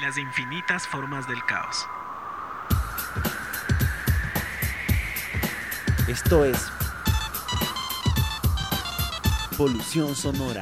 las infinitas formas del caos. Esto es Polución Sonora.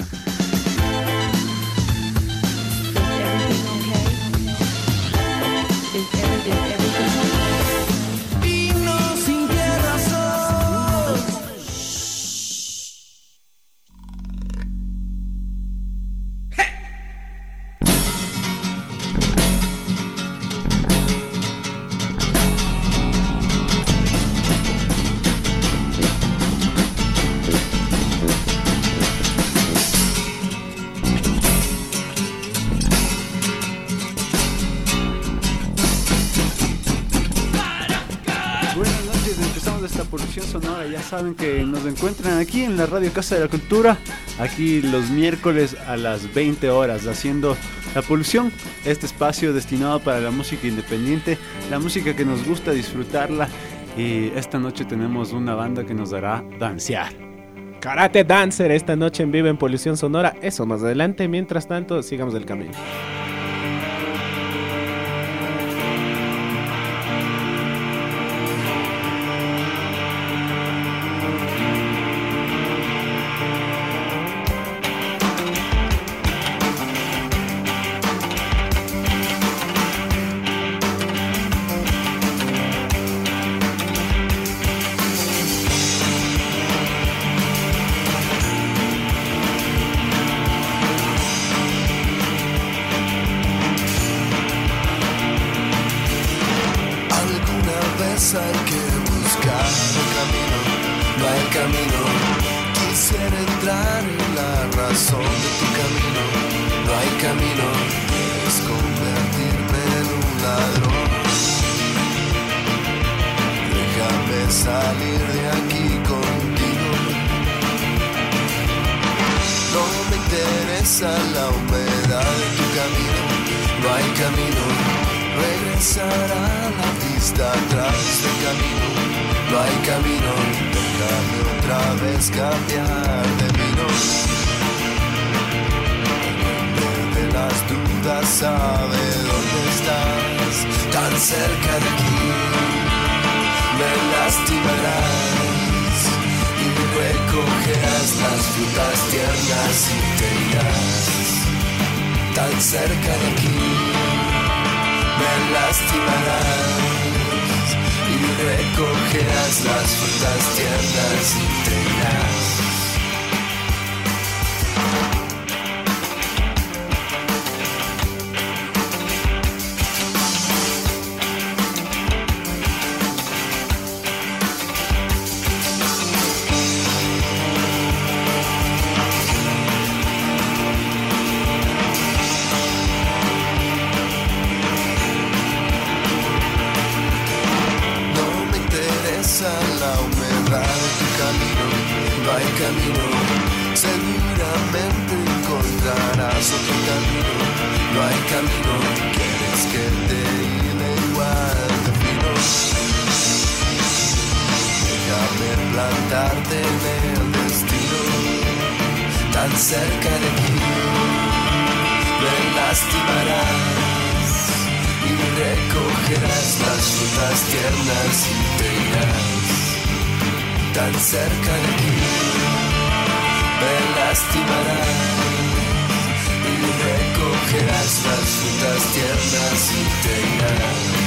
Encuentran aquí en la Radio Casa de la Cultura, aquí los miércoles a las 20 horas, haciendo La Polución, este espacio destinado para la música independiente, la música que nos gusta disfrutarla. Y esta noche tenemos una banda que nos dará dancear. Karate Dancer esta noche en vivo en Polución Sonora. Eso más adelante. Mientras tanto, sigamos el camino. frutas tiernas y tengan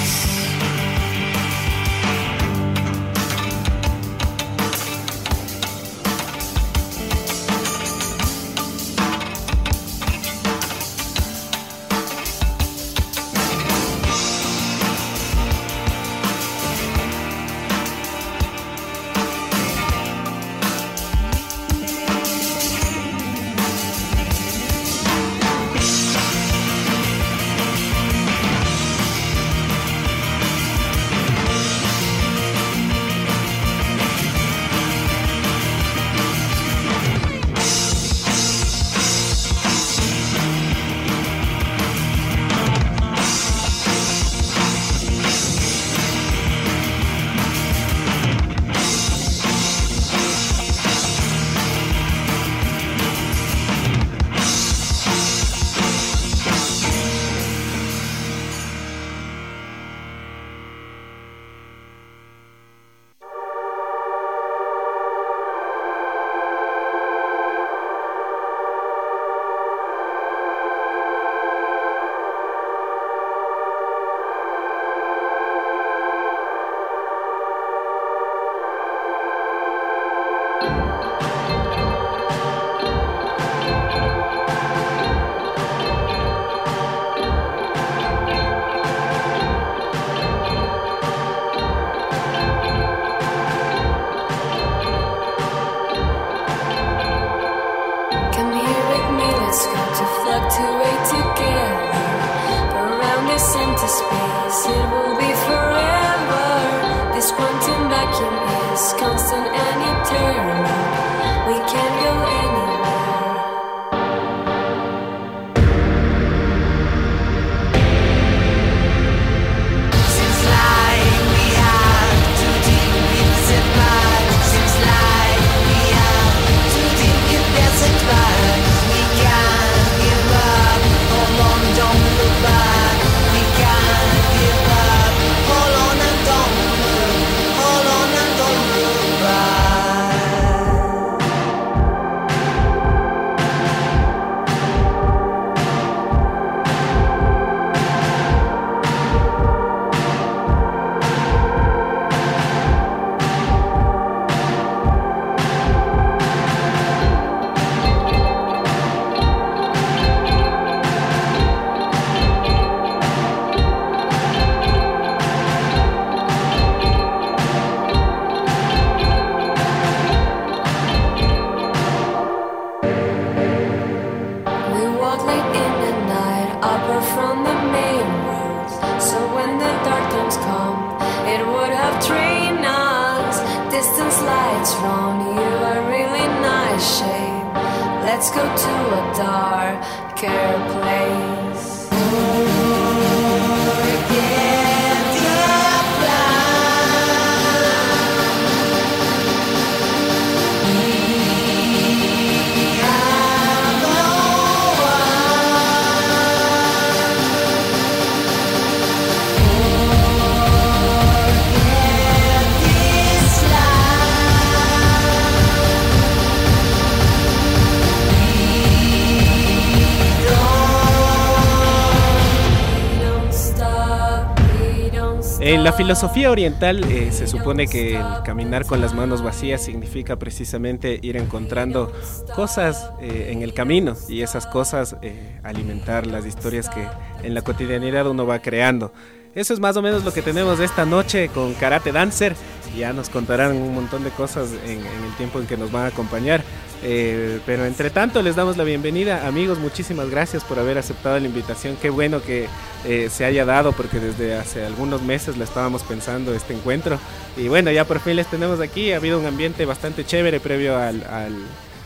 la filosofía oriental eh, se supone que caminar con las manos vacías significa precisamente ir encontrando cosas eh, en el camino y esas cosas eh, alimentar las historias que en la cotidianidad uno va creando. Eso es más o menos lo que tenemos esta noche con Karate Dancer. Ya nos contarán un montón de cosas en, el tiempo en que nos van a acompañar. Pero entre tanto les damos la bienvenida. Amigos, muchísimas gracias por haber aceptado la invitación. Qué bueno que eh, se haya dado porque desde hace algunos meses la estábamos pensando este encuentro. Y bueno, ya por fin les tenemos aquí. Ha habido un ambiente bastante chévere previo al,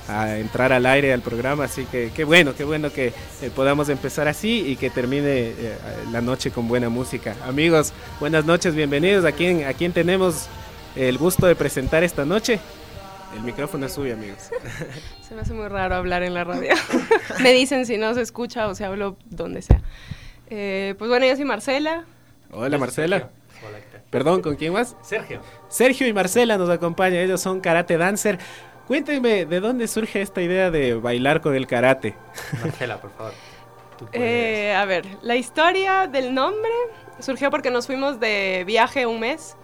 a entrar al aire al programa. Así que qué bueno, qué bueno que eh, podamos empezar así y que termine eh, la noche con buena música. Amigos, buenas noches, bienvenidos. ¿A quién, a quién tenemos el gusto de presentar esta noche? El micrófono es suyo, amigos. Se me hace muy raro hablar en la radio. me dicen si no se escucha o si hablo donde sea. Eh, pues bueno, yo soy Marcela. Hola, Marcela. Perdón, ¿con quién más? Sergio. Sergio y Marcela nos acompañan, ellos son karate dancer. Cuéntenme, ¿de dónde surge esta idea de bailar con el karate? Marcela, por favor. Tú. Eh, a ver, la historia del nombre surgió porque nos fuimos de viaje un mes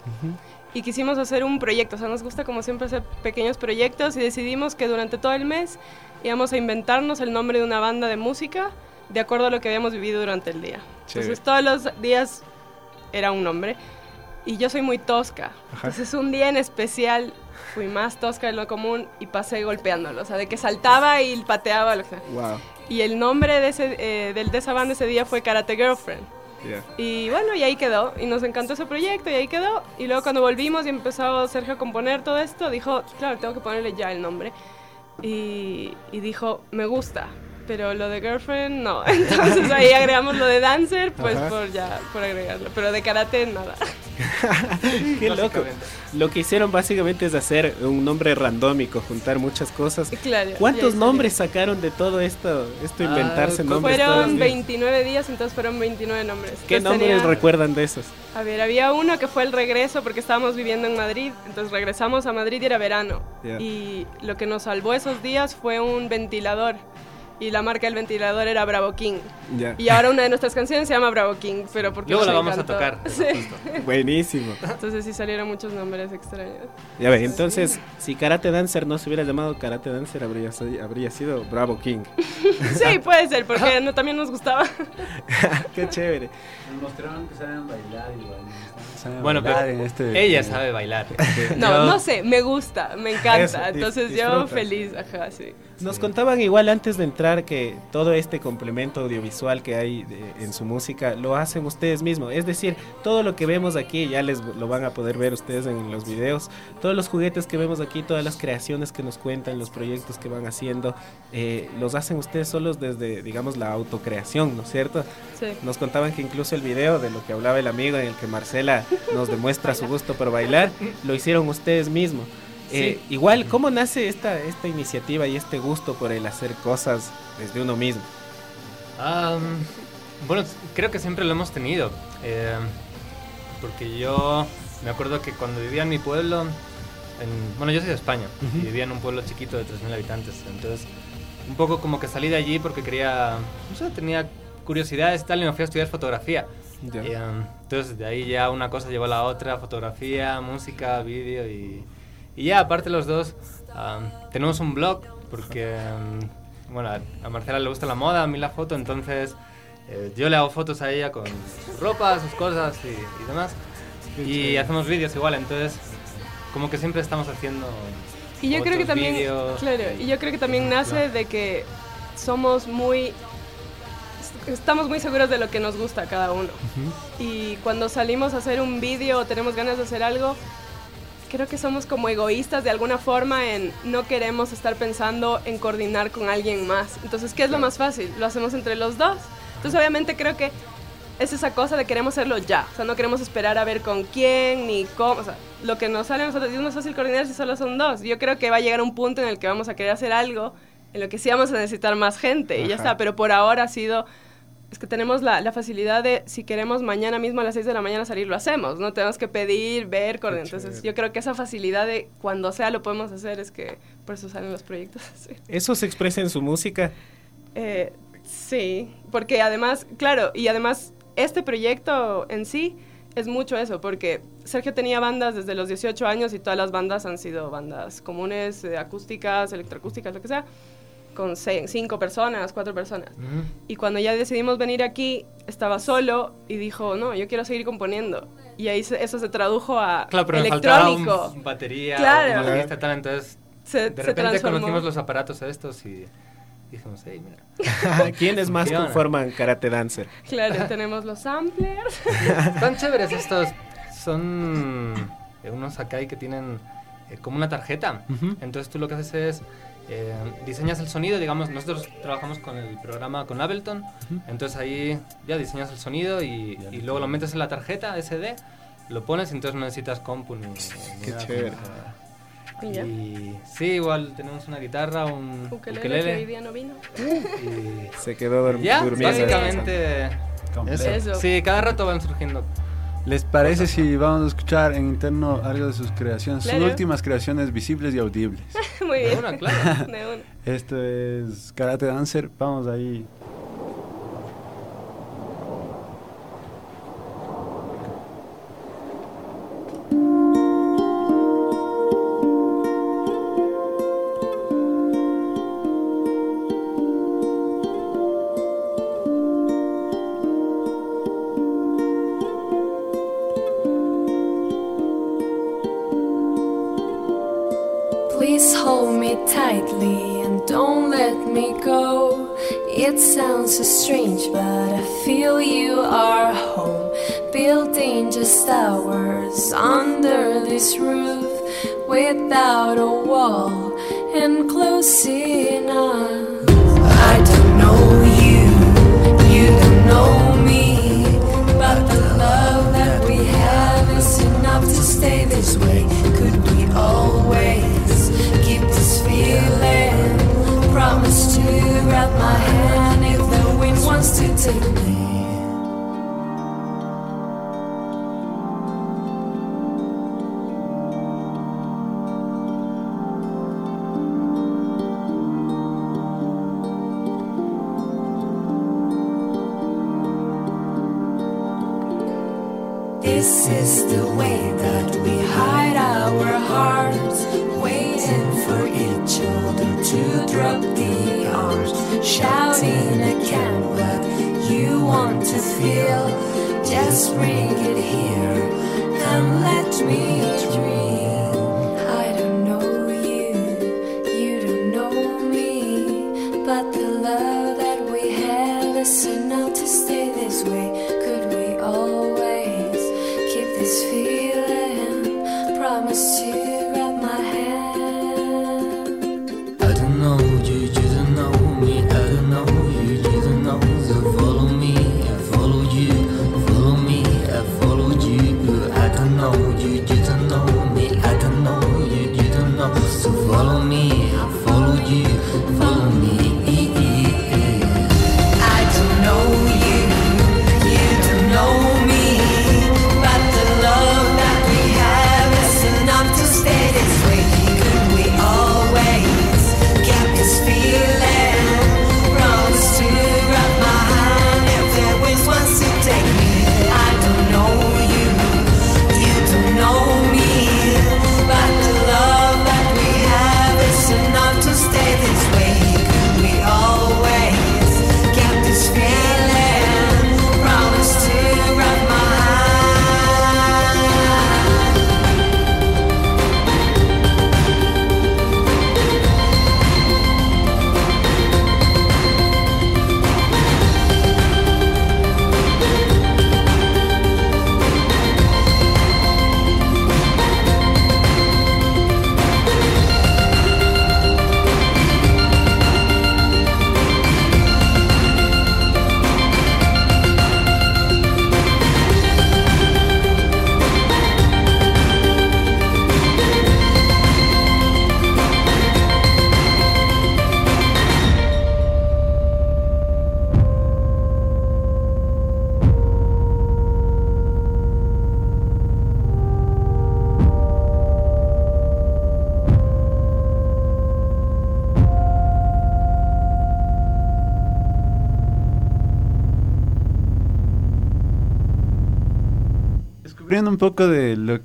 y quisimos hacer un proyecto. O sea, nos gusta como siempre hacer pequeños proyectos y decidimos que durante todo el mes íbamos a inventarnos el nombre de una banda de música de acuerdo a lo que habíamos vivido durante el día. Chévere. Entonces todos los días era un nombre y yo soy muy tosca. Entonces un día en especial fui más tosca de lo común y pasé golpeándolo. O sea, de que saltaba y pateaba. Lo que sea. Wow. Y el nombre de, ese, eh, del, de esa banda ese día fue Karate Girlfriend. Y bueno, y ahí quedó. Y nos encantó ese proyecto y ahí quedó. Y luego cuando volvimos y empezó Sergio a componer todo esto, dijo, claro, tengo que ponerle ya el nombre. Y, y dijo, me gusta. Pero lo de girlfriend, no. Entonces ahí agregamos lo de dancer, pues Ajá. por ya, por agregarlo. Pero de karate, nada. Qué loco. Lo que hicieron básicamente es hacer un nombre randómico, juntar muchas cosas. Claro, ¿Cuántos nombres sacaron de todo esto? Esto Ah, inventarse nombres todos Fueron los días? 29 días, entonces fueron 29 nombres. ¿Qué Entonces nombres tenía- recuerdan de esos? A ver, había uno que fue el regreso porque estábamos viviendo en Madrid, entonces regresamos a Madrid y era verano. Ya. Y lo que nos salvó esos días fue un ventilador. Y la marca del ventilador era Bravo King. Ya. Y ahora una de nuestras canciones se llama Bravo King, pero porque Luego la vamos a encantó. tocar. Sí. Buenísimo. Entonces sí salieron muchos nombres extraños. Ya ve, entonces, si Karate Dancer no se hubiera llamado Karate Dancer, habría, habría sido Bravo King. Sí, puede ser, porque no, también nos gustaba. Qué chévere. Nos mostraron que saben bailar igual. Saben Bueno, bailar pero en este- ella sabe bailar. No, Yo- no sé, me gusta, me encanta. Eso, Entonces yo feliz, ajá, sí. Nos contaban igual antes de entrar que todo este complemento audiovisual que hay de- en su música lo hacen ustedes mismos. Es decir, todo lo que vemos aquí, ya les lo van a poder ver ustedes en los videos, todos los juguetes que vemos aquí, todas las creaciones que nos cuentan, los proyectos que van haciendo, eh, los hacen ustedes solos desde, digamos, la autocreación, ¿no es cierto? Sí. Nos contaban que incluso el video de lo que hablaba el amigo en el que Marcela nos demuestra su gusto por bailar, lo hicieron ustedes mismos. Eh, igual, ¿cómo nace esta, esta iniciativa y este gusto por el hacer cosas desde uno mismo? Am, bueno, creo que siempre lo hemos tenido. eh, porque yo me acuerdo que cuando vivía en mi pueblo, en- bueno, yo soy de España y vivía en un pueblo chiquito de 3.000 habitantes. Entonces, un poco como que salí de allí porque quería, no sé, tenía curiosidades y tal, y me fui a estudiar fotografía. Ya. Y, um, entonces, de ahí ya una cosa llevó a la otra: fotografía, música, vídeo. Y, y ya, aparte, los dos um, tenemos un blog porque, um, bueno, a- Marcela le gusta la moda, a mí la foto, entonces eh, yo le hago fotos a ella con su ropa, sus cosas y, y demás. Y hacemos vídeos igual, entonces, como que siempre estamos haciendo. Y yo creo que fotos, también, vídeos. claro, y yo creo que también nace de que somos muy, estamos muy seguros de lo que nos gusta a cada uno. Y cuando salimos a hacer un vídeo o tenemos ganas de hacer algo, creo que somos como egoístas de alguna forma en no queremos estar pensando en coordinar con alguien más. Entonces, ¿qué es lo más fácil? Lo hacemos entre los dos. Entonces, obviamente creo que es esa cosa de queremos hacerlo ya. O sea, no queremos esperar a ver con quién ni cómo. O sea, lo que nos sale a nosotros es más fácil coordinar si solo son dos. Yo creo que va a llegar un punto en el que vamos a querer hacer algo en lo que sí vamos a necesitar más gente y ya está. Pero por ahora ha sido es que tenemos la, la facilidad de, si queremos mañana mismo a las 6 de la mañana salir, lo hacemos, no tenemos que pedir, ver, coordinar. Entonces, yo creo que esa facilidad de cuando sea lo podemos hacer es que por eso salen los proyectos así. ¿Eso se expresa en su música? Eh, sí, porque además, claro, y además este proyecto en sí es mucho eso, porque Sergio tenía bandas desde los 18 años y todas las bandas han sido bandas comunes, eh, acústicas, electroacústicas, lo que sea, con seis- cinco personas, cuatro personas. Y cuando ya decidimos venir aquí, estaba solo y dijo, no, yo quiero seguir componiendo. Y ahí se- eso se tradujo a Claro, pero electrónico. un batería, Claro. un baterista y tal, entonces Se, de repente conocimos los aparatos estos y dijimos, hey, mira. ¿Quiénes más conforman Karate Dancer? Claro, tenemos los samplers. Están chéveres estos. Son eh, unos Akai que tienen eh, como una tarjeta. Entonces tú lo que haces es eh, diseñas el sonido, digamos, nosotros trabajamos con el programa con Ableton. Entonces ahí ya diseñas el sonido y, y luego lo metes en la tarjeta SD, lo pones y entonces no necesitas compu ni, ni Qué nada chévere. como- Y sí, igual tenemos una guitarra, un Ukelele, ukelele, que hoy día no vino. y Se quedó dur- ya, durmiendo. básicamente. Eso. Sí, cada rato van surgiendo. ¿Les parece si vamos a escuchar en interno algo de sus creaciones? Sus últimas creaciones visibles y audibles. Muy bien. Una, claro. De una. Esto es Karate Dancer. Vamos ahí. Just ours under this roof without a wall and close enough. I don't know you, you don't know me, but the love that we have is enough to stay this way. Could we always keep this feeling? Promise to grab my hand if the wind wants to take me. Is the way that we hide our hearts, waiting for each other to drop the arms, shouting I can what you want to feel. Just bring it here and let me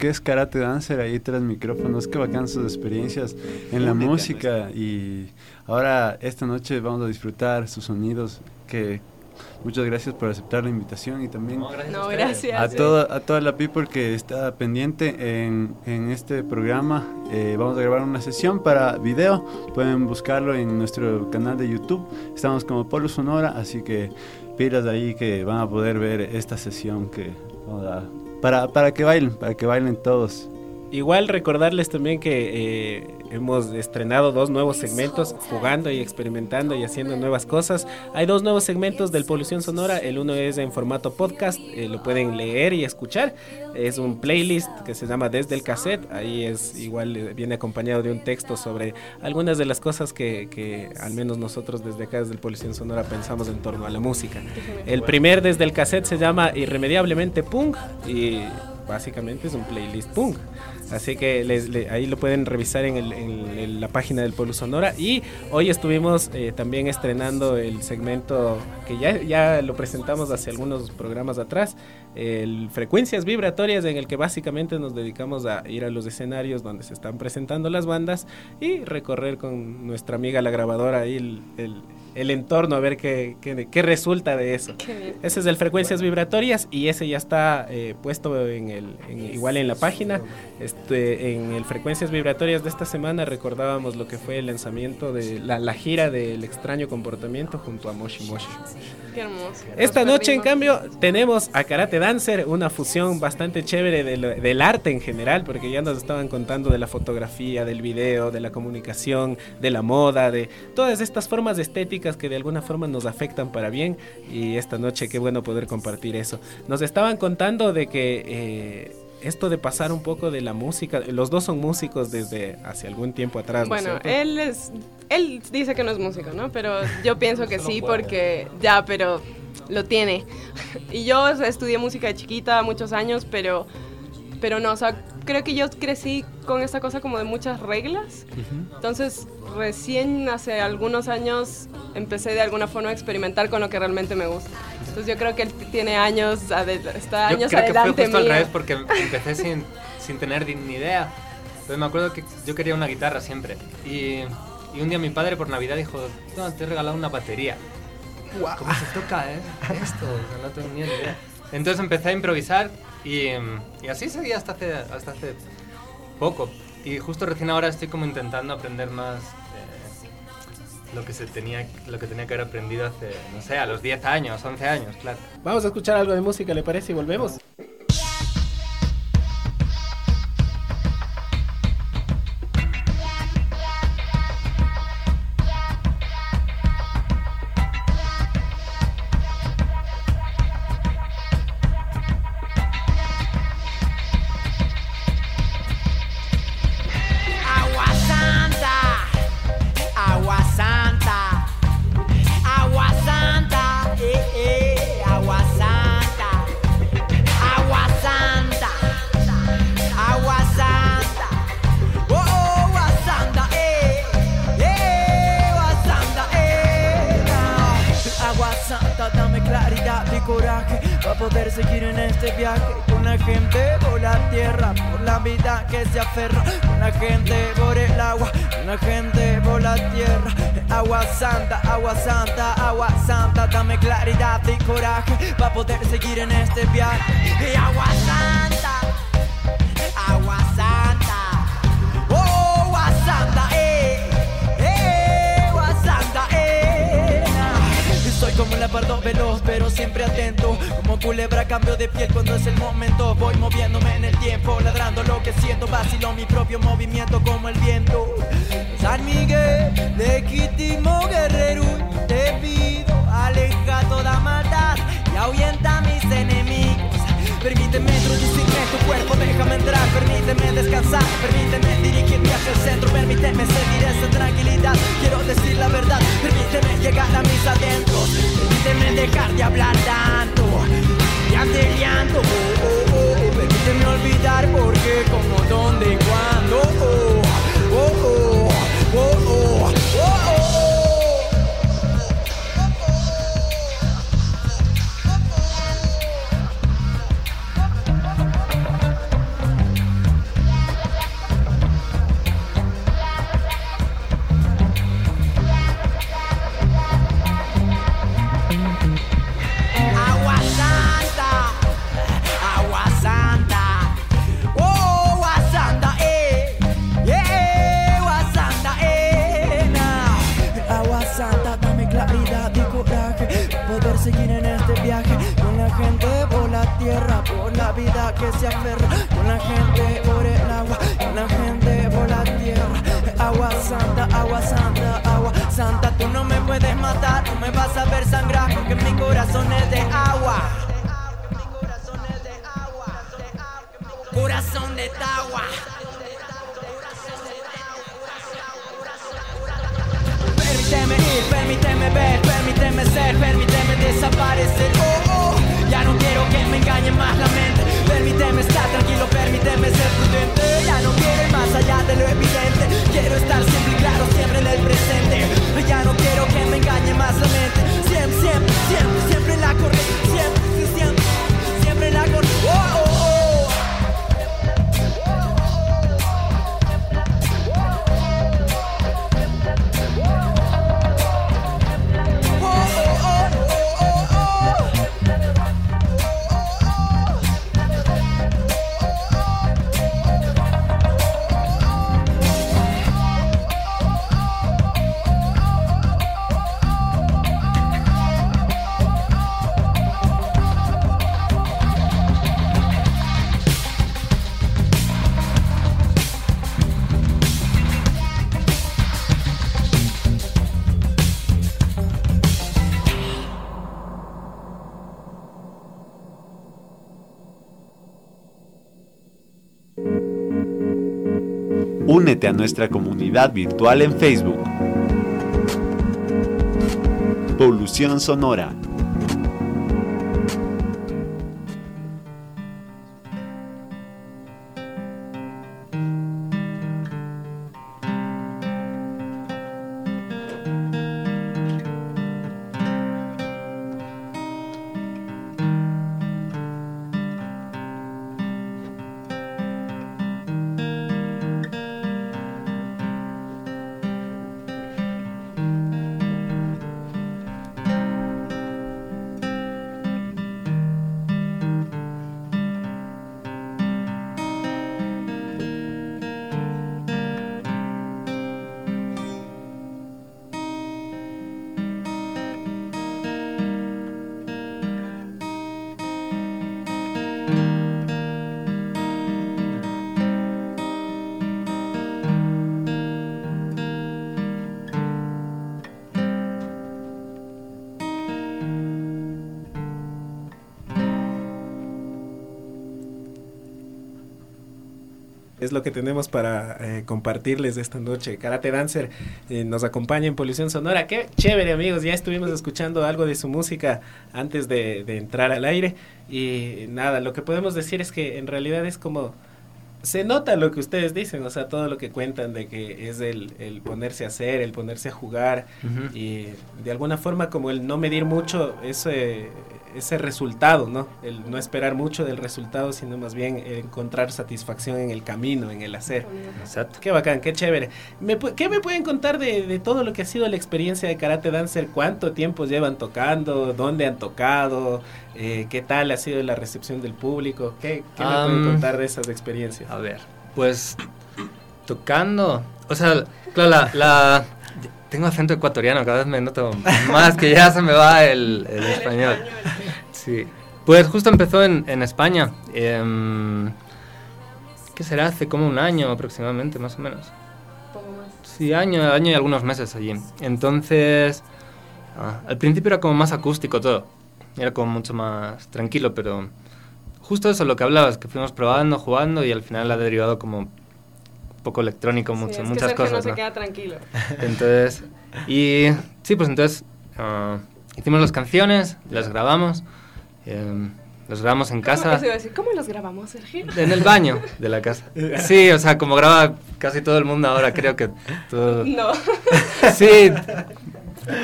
que es Karate Dancer ahí tras micrófonos, qué bacán sus experiencias en la música y ahora esta noche vamos a disfrutar sus sonidos que muchas gracias por aceptar la invitación y también No, gracias. No, a gracias. a toda, a toda la people que está pendiente en, en este programa. eh, vamos a grabar una sesión para video. Pueden buscarlo en nuestro canal de YouTube. Estamos como Polo Sonora, así que pilas ahí que van a poder ver esta sesión que para, para que bailen, para que bailen todos. Igual recordarles también que eh, hemos estrenado dos nuevos segmentos, jugando y experimentando y haciendo nuevas cosas. Hay dos nuevos segmentos del Polución Sonora. El uno es en formato podcast, eh, lo pueden leer y escuchar. Es un playlist que se llama Desde el Cassette. Ahí es igual, eh, viene acompañado de un texto sobre algunas de las cosas que, que al menos nosotros desde acá, desde el Polución Sonora, pensamos en torno a la música. El primer Desde el Cassette se llama Irremediablemente Punk y básicamente es un playlist punk. Así que les- le- ahí lo pueden revisar en, el- en el- la página del Pueblo Sonora. Y hoy estuvimos eh, también estrenando el segmento que ya, ya lo presentamos hace algunos programas atrás, el Frecuencias Vibratorias, en el que básicamente nos dedicamos a ir a los escenarios donde se están presentando las bandas y recorrer con nuestra amiga la grabadora ahí el, el- el entorno a ver qué, qué- qué resulta de eso. Qué. Ese es el Frecuencias Vibratorias y ese ya está eh, puesto en el, en- igual en la página. Este, en el Frecuencias Vibratorias de esta semana recordábamos lo que fue el lanzamiento de la, la gira del extraño comportamiento junto a Moshi Moshi. Qué hermoso. Esta noche, en cambio, tenemos a Karate Dancer, una fusión bastante chévere del, del arte en general, porque ya nos estaban contando de la fotografía, del video, de la comunicación, de la moda, de todas estas formas estéticas que de alguna forma nos afectan para bien. Y esta noche, qué bueno poder compartir eso. Nos estaban contando de que eh, esto de pasar un poco de la música, los dos son músicos desde hace algún tiempo atrás. ¿no Bueno, cierto? él es. Él dice que no es músico, ¿no? Pero yo pienso que sí, porque. Ya, pero lo tiene. Y yo o sea, estudié música de chiquita muchos años, pero. Pero no, o sea, creo que yo crecí con esta cosa como de muchas reglas. Entonces, recién hace algunos años empecé de alguna forma a experimentar con lo que realmente me gusta. Entonces, yo creo que él tiene años, está Yo años creo que fue adelante justo al revés porque empecé sin, sin tener ni idea. Entonces me acuerdo que yo quería una guitarra siempre. Y, y un día mi padre por Navidad dijo, no, te he regalado una batería. ¿Cómo se toca eh? esto? No tengo ni idea. Entonces empecé a improvisar y, em, y así seguía hasta hace, hasta hace poco. Y justo recién ahora estoy como intentando aprender más eh, lo que se tenía lo que tenía que haber aprendido hace, no sé, a los 10 años, 11 años, claro. Vamos a escuchar algo de música, ¿le parece? Y volvemos. de ablandar. a nuestra comunidad virtual en Facebook. Polución Sonora Es lo que tenemos para eh, compartirles esta noche. Karate Dancer eh, nos acompaña en Polución Sonora. Qué chévere, amigos. Ya estuvimos escuchando algo de su música antes de, de entrar al aire. Y nada, lo que podemos decir es que en realidad es como se nota lo que ustedes dicen, o sea, todo lo que cuentan de que es el, el ponerse a hacer, el ponerse a jugar y de alguna forma como el no medir mucho ese, ese resultado, ¿no? El no esperar mucho del resultado, sino más bien encontrar satisfacción en el camino, en el hacer. Exacto. Qué bacán, qué chévere. ¿Me ¿Qué me pueden contar de, de todo lo que ha sido la experiencia de Karate Dancer? ¿Cuánto tiempo llevan tocando? ¿Dónde han tocado? Eh, ¿Qué tal ha sido la recepción del público? ¿Qué, qué me pueden contar de esas experiencias? A ver, pues tocando, o sea, claro, la, la- tengo acento ecuatoriano, cada vez me noto más que ya se me va el, el español. Sí, pues justo empezó en, en España, em, ¿qué será? Hace como un año aproximadamente, más o menos. Poco más. Sí, año, año y algunos meses allí. Entonces, ah, al principio era como más acústico todo. Era como mucho más tranquilo, pero justo eso, lo que hablabas, que fuimos probando, jugando y al final ha derivado como un poco electrónico, Sí, mucho- es que muchas Sergio cosas. no se ¿no? queda tranquilo. Entonces, y sí, pues entonces ah, hicimos las canciones, las grabamos, em, las grabamos en ¿Cómo, casa. eso iba a decir, ¿cómo los grabamos, Sergio? En el baño de la casa. Sí, o sea, como graba casi todo el mundo ahora, creo que todo... No. Sí.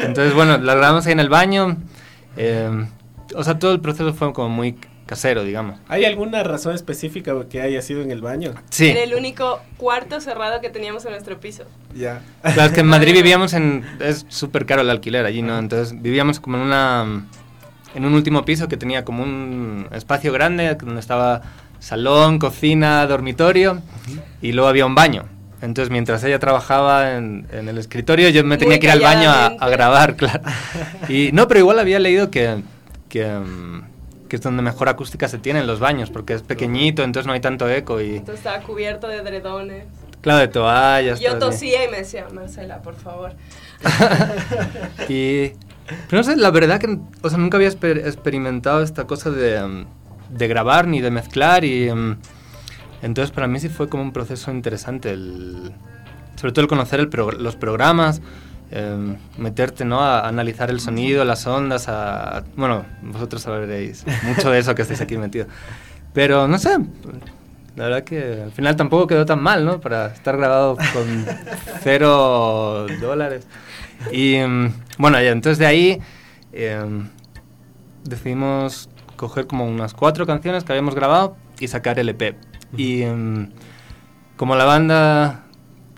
Entonces, bueno, la grabamos ahí en el baño. eh, o sea, todo el proceso fue como muy casero, digamos. ¿Hay alguna razón específica que haya sido en el baño? Sí. Era el único cuarto cerrado que teníamos en nuestro piso. Ya. Claro, es que en Madrid vivíamos en... Es súper caro el alquiler allí, ¿no? Entonces vivíamos como en una... En un último piso que tenía como un espacio grande donde estaba salón, cocina, dormitorio y luego había un baño. Entonces mientras ella trabajaba en, en el escritorio yo me Muy tenía que ir al baño a, a grabar, claro. Y no, pero igual había leído que, que, mm, que es donde mejor acústica se tiene en los baños porque es pequeñito, entonces no hay tanto eco y Entonces estaba cubierto de dredones. claro, de toallas. Yo tosía y me decía, Marcela, por favor. Y. Pero no sé, la verdad que. O sea, nunca había exper- experimentado esta cosa de, mm, de grabar ni de mezclar y. mm, entonces para mí sí fue como un proceso interesante. El, sobre todo el conocer el pro- los programas, em, meterte ¿no? a analizar el sonido, las ondas, a, bueno, vosotros sabréis mucho de eso que estáis aquí metidos. Pero no sé, la verdad que al final tampoco quedó tan mal, ¿no? Para estar grabado con cero dólares. Y em, bueno, ya, entonces de ahí em, decidimos coger como unas cuatro canciones que habíamos grabado y sacar el EP. Y em, como la banda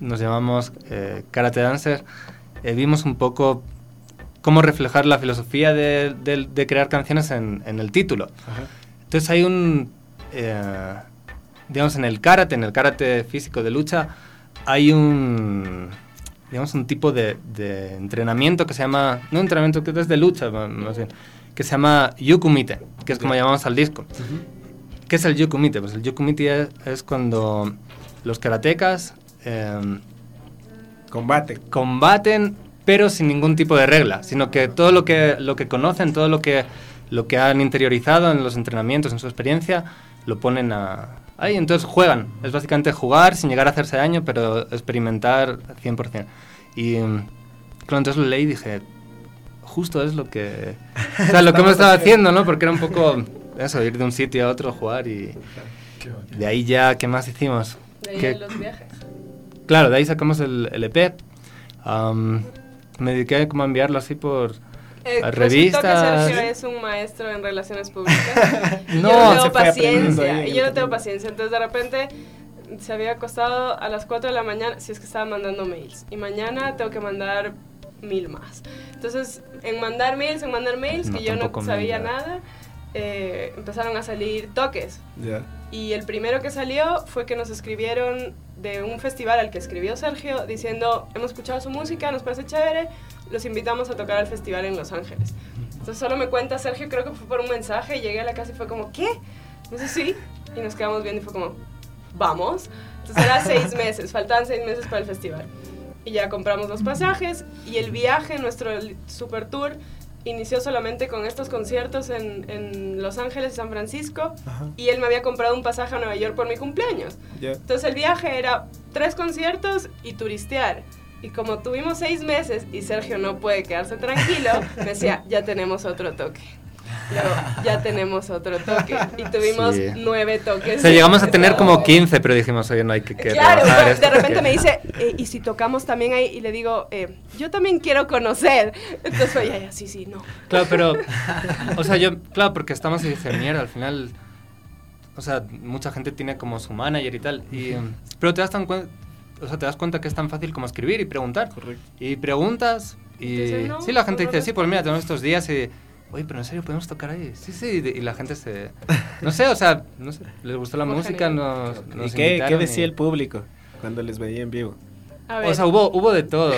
nos llamamos eh, Karate Dancer, eh, vimos un poco cómo reflejar la filosofía de, de- de crear canciones en, en el título. Entonces hay un, eh, digamos, en el karate, en el karate físico de lucha, hay un, digamos, un tipo de, de entrenamiento que se llama, no entrenamiento que es de lucha, más bien, que se llama yukumite, que es como llamamos al disco. ¿Qué es el yukumite? Pues el yukumite es, es cuando los karatecas eh, Combate. combaten, pero sin ningún tipo de regla, sino que todo lo que, lo que conocen, todo lo que, lo que han interiorizado en los entrenamientos, en su experiencia, lo ponen a, ahí, entonces juegan. Es básicamente jugar sin llegar a hacerse daño, pero experimentar 100%. Y claro, entonces lo leí y dije, justo es lo que, o sea, lo que hemos estado haciendo, ¿no? Porque era un poco eso, ir de un sitio a otro, jugar y de ahí ya, ¿qué más hicimos? De ahí ¿Qué- en los viajes. Claro, de ahí sacamos el, el EP. Me dediqué como a enviarlo así por... Eh, a que revistas. Sergio es un maestro en relaciones públicas. No, yo no tengo paciencia. y yo no tengo paciencia. Entonces de repente se había acostado a las 4 de la mañana, si es que estaba mandando mails. Y mañana tengo que mandar mil más. Entonces, en mandar mails, en mandar mails, No, que yo no sabía mil, nada, eh, empezaron a salir toques. Ya. Y el primero que salió fue que nos escribieron de un festival al que escribió Sergio diciendo, hemos escuchado su música, nos parece chévere, los invitamos a tocar al festival en Los Ángeles. Entonces solo me cuenta Sergio, creo que fue por un mensaje, y llegué a la casa y fue como, ¿qué? Entonces sí, y nos quedamos viendo y fue como, vamos. Entonces era seis meses, faltaban seis meses para el festival. Y ya compramos los pasajes y el viaje, nuestro super tour, inició solamente con estos conciertos en, en Los Ángeles y San Francisco Ajá. y él me había comprado un pasaje a Nueva York por mi cumpleaños. Ya. Entonces el viaje era tres conciertos y turistear. Y como tuvimos seis meses y Sergio no puede quedarse tranquilo, me decía, ya tenemos otro toque. Luego, ya tenemos otro toque. Y tuvimos Sí. nueve toques. O sea, llegamos a tener como 15, pero dijimos, oye, no hay que, que Claro, de esto repente me dice, "Eh, ¿y si tocamos también ahí? Y le digo, eh, yo también quiero conocer. Entonces ya, sí, sí, no. Claro, pero. O sea, yo. Claro, porque estamos y dije, mierda, al final. O sea, mucha gente tiene como su manager y tal. Y, pero te das, tan cuen- o sea, te das cuenta que es tan fácil como escribir y preguntar. Correcto. Y preguntas. Y. Entonces, no, sí, la gente no, dice, no. sí, pues mira, tenemos estos días y. Oye, pero en serio podemos tocar ahí. Sí, sí. Y, la gente se. No sé, o sea, no sé. Les gustó la música, genial. nos. ¿Y nos qué, qué decía y- el público cuando les veía en vivo? A ver, O sea, hubo, hubo de todo.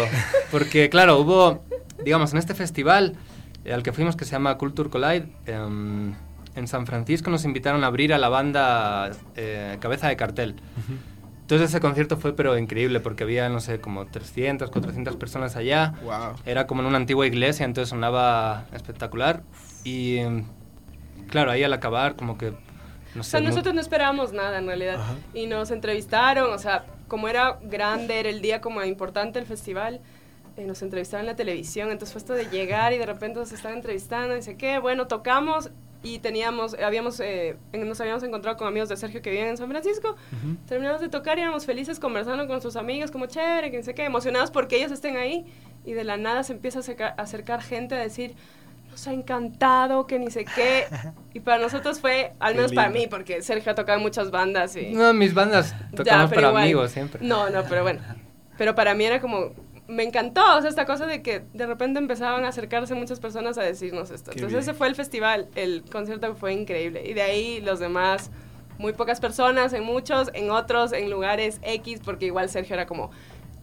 Porque, claro, hubo, digamos, en este festival eh, al que fuimos, que se llama Culture Collide, em, en San Francisco nos invitaron a abrir a la banda eh, Cabeza de Cartel. Entonces ese concierto fue pero increíble porque había, no sé, como 300, 400 personas allá. Wow. Era como en una antigua iglesia, entonces sonaba espectacular. Y claro, ahí al acabar como que... No o sé, sea, mu- nosotros no esperábamos nada en realidad. Ajá. Y nos entrevistaron, o sea, como era grande, era el día como importante el festival, eh, nos entrevistaron en la televisión. Entonces fue esto de llegar y de repente nos estaban entrevistando y dice, ¿qué? Bueno, tocamos y teníamos, habíamos, eh, nos habíamos encontrado con amigos de Sergio que viven en San Francisco. Terminamos de tocar y éramos felices conversando con sus amigos, como chévere, que no sé qué, emocionados porque ellos estén ahí. Y de la nada se empieza a acercar, a acercar gente a decir, nos ha encantado, que ni sé qué. Y para nosotros fue, al menos para mí, porque Sergio ha tocado en muchas bandas y... No, mis bandas Ya, tocamos pero para igual. amigos siempre. No, no, pero bueno. Pero para mí era como, me encantó, o sea, esta cosa de que de repente empezaban a acercarse muchas personas a decirnos esto. Qué Entonces bien. ese fue el festival, el concierto fue increíble. Y de ahí los demás, muy pocas personas, en muchos, en otros, en lugares X, porque igual Sergio era como,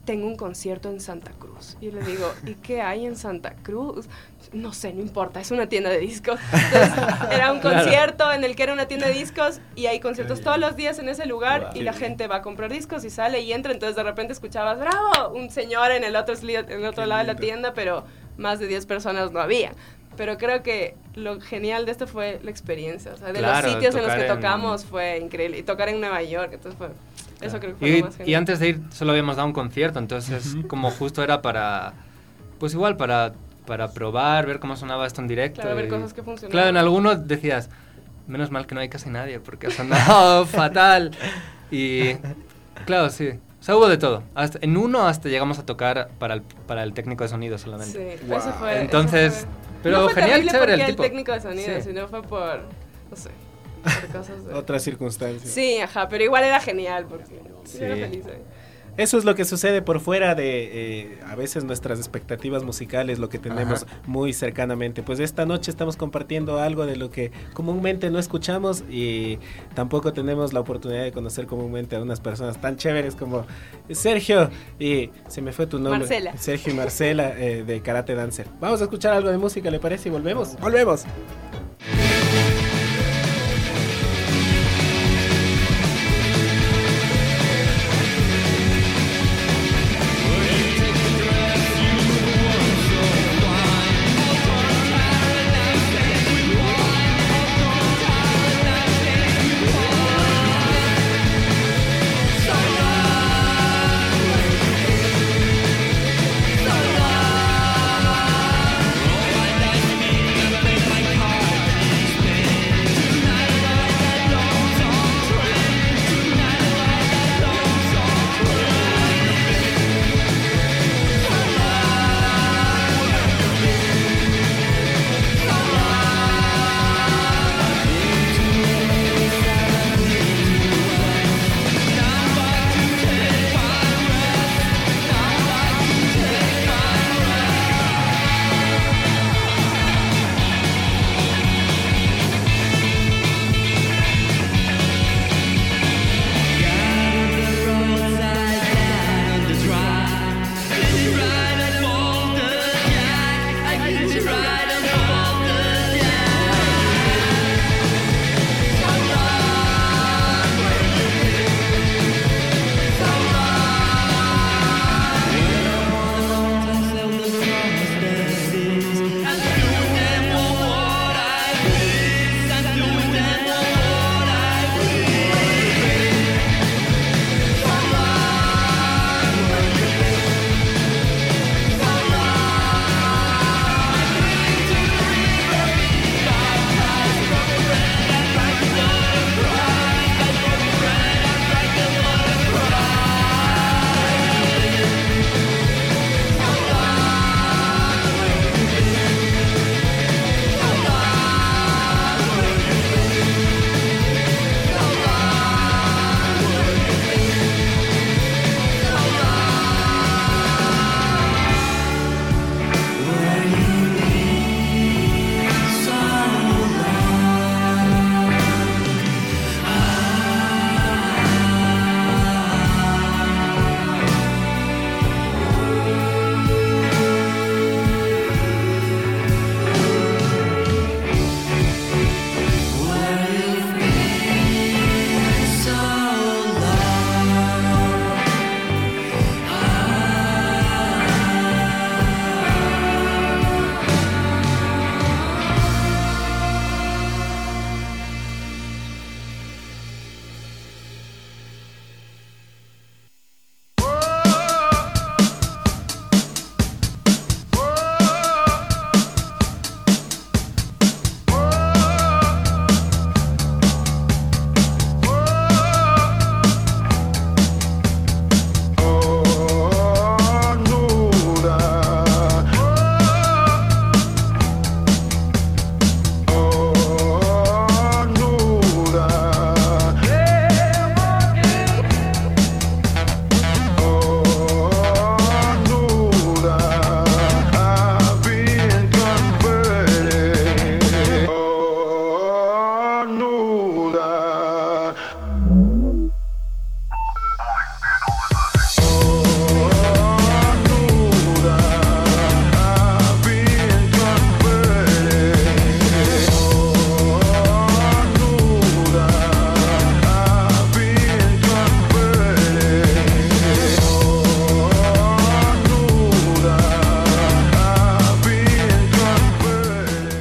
tengo un concierto en Santa Cruz. Y le digo, ¿y qué hay en Santa Cruz? No sé, no importa, es una tienda de discos. Entonces, era un Claro. concierto en el que era una tienda de discos y hay conciertos todos los días en ese lugar Wow. y la gente va a comprar discos y sale y entra. Entonces de repente escuchabas, bravo, un señor en el otro, en el otro Qué lado de la lindo. tienda, pero más de 10 personas no había. Pero creo que lo genial de esto fue la experiencia. O sea, de Claro, los sitios en los que en- tocamos fue increeble. Y tocar en Nueva York, entonces fue... Eso creo que fue Y, lo más y genial. antes de ir solo habíamos dado un concierto, entonces como justo era para, pues igual para, para probar, ver cómo sonaba esto en directo. Claro, ver y- cosas que funcionaban. Claro, en algunos decías, menos mal que no hay casi nadie porque ha sonado fatal. Y claro, sí. O sea, hubo de todo. Hasta, en uno hasta llegamos a tocar para el, para el técnico de sonido solamente. Sí, Wow. eso fue... eso Entonces, fue- pero no fue genial, chévere el tipo. técnico de sonido, Sí. sino fue por... No sé, por cosas de... Otras circunstancias. Sí, ajá, pero igual era genial porque Sí. yo era feliz ahí. Eso es lo que sucede por fuera de eh, a veces nuestras expectativas musicales, lo que tenemos muy cercanamente. Pues esta noche estamos compartiendo algo de lo que comúnmente no escuchamos y tampoco tenemos la oportunidad de conocer comúnmente a unas personas tan chéveres como Sergio y se me fue tu nombre. Marcela. Sergio y Marcela eh, de Karate Dancer. Vamos a escuchar algo de música, ¿le parece? Y volvemos. Volvemos.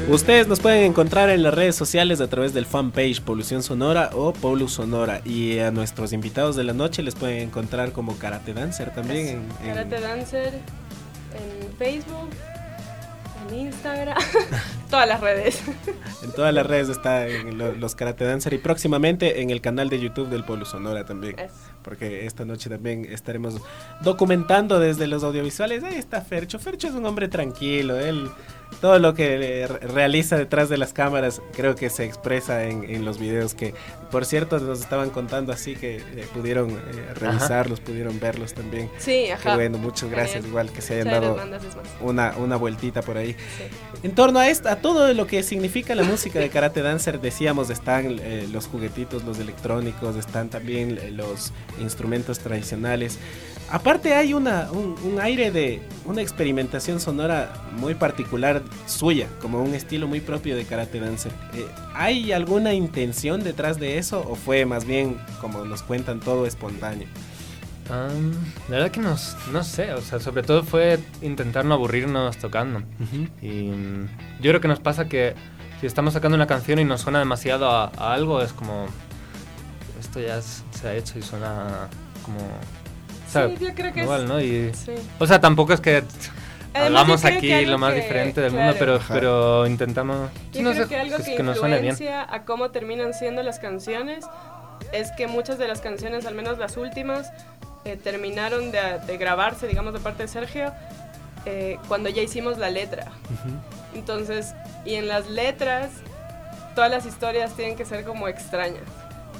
Ustedes nos pueden encontrar en las redes sociales a través del fanpage Polución Sonora o Polus Sonora. Y a nuestros invitados de la noche les pueden encontrar como Karate Dancer también. En, en- Karate Dancer en Facebook, en Instagram, todas las redes. En todas las redes está en los Karate Dancer y próximamente en el canal de YouTube del Polo Sonora también. Porque esta noche también estaremos documentando desde los audiovisuales. Ahí está Fercho. Fercho es un hombre tranquilo. Él todo lo que eh, re- realiza detrás de las cámaras creo que se expresa en, en los videos que, por cierto, nos estaban contando así que eh, pudieron eh, revisarlos, pudieron verlos también. Sí, Qué ajá. bueno, muchas gracias igual que se hayan dado una, una vueltita por ahí. Sí. En torno a esto, a todo lo que significa la música de Karate Dancer, decíamos, están eh, los juguetitos, los electrónicos, están también eh, los instrumentos tradicionales. Aparte hay una, un, un aire de una experimentación sonora muy particular suya, como un estilo muy propio de Karate Dancer. Eh, ¿Hay alguna intención detrás de eso o fue más bien, como nos cuentan, todo espontáneo? La verdad que no, no sé, o sea, sobre todo fue intentar no aburrirnos tocando. Y mm, yo creo que nos pasa que si estamos sacando una canción y nos suena demasiado a, a algo, es como. Esto ya es- se ha hecho y suena como. O sea, Sí, yo creo que igual, es- ¿no? Y, Sí. o sea, tampoco es que Además, hagamos aquí que algo lo más que- diferente del claro. mundo, pero, Ajá. pero intentamos. Yo no creo sé, que algo que, nos suene bien. influencia a cómo terminan siendo las canciones es que muchas de las canciones, al menos las últimas, eh, terminaron de, de grabarse, digamos, de parte de Sergio, eh, cuando ya hicimos la letra. Entonces, y en las letras, todas las historias tienen que ser como extrañas.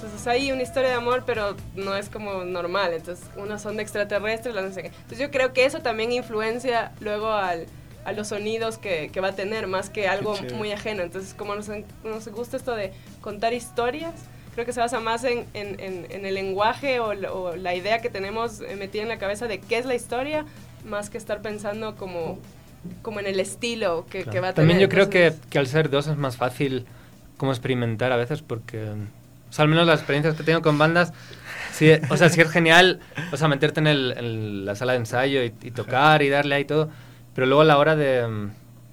Entonces hay una historia de amor, pero no es como normal. Entonces, unas son de extraterrestres, las no sé qué. Entonces yo creo que eso también influencia luego al, a los sonidos que, que va a tener, más que algo muy ajeno. Entonces, como nos, nos gusta esto de contar historias, creo que se basa más en, en- en- en el lenguaje o, la- o la idea que tenemos eh, metida en la cabeza de qué es la historia, más que estar pensando como, como en el estilo que, que va a tener. También yo creo que, que al ser dos es más fácil como experimentar a veces porque, o sea, al menos las experiencias que tengo con bandas, sí, o sea, sí es genial, o sea, meterte en, el- en la sala de ensayo y, y tocar y darle ahí todo, pero luego a la hora de, mm,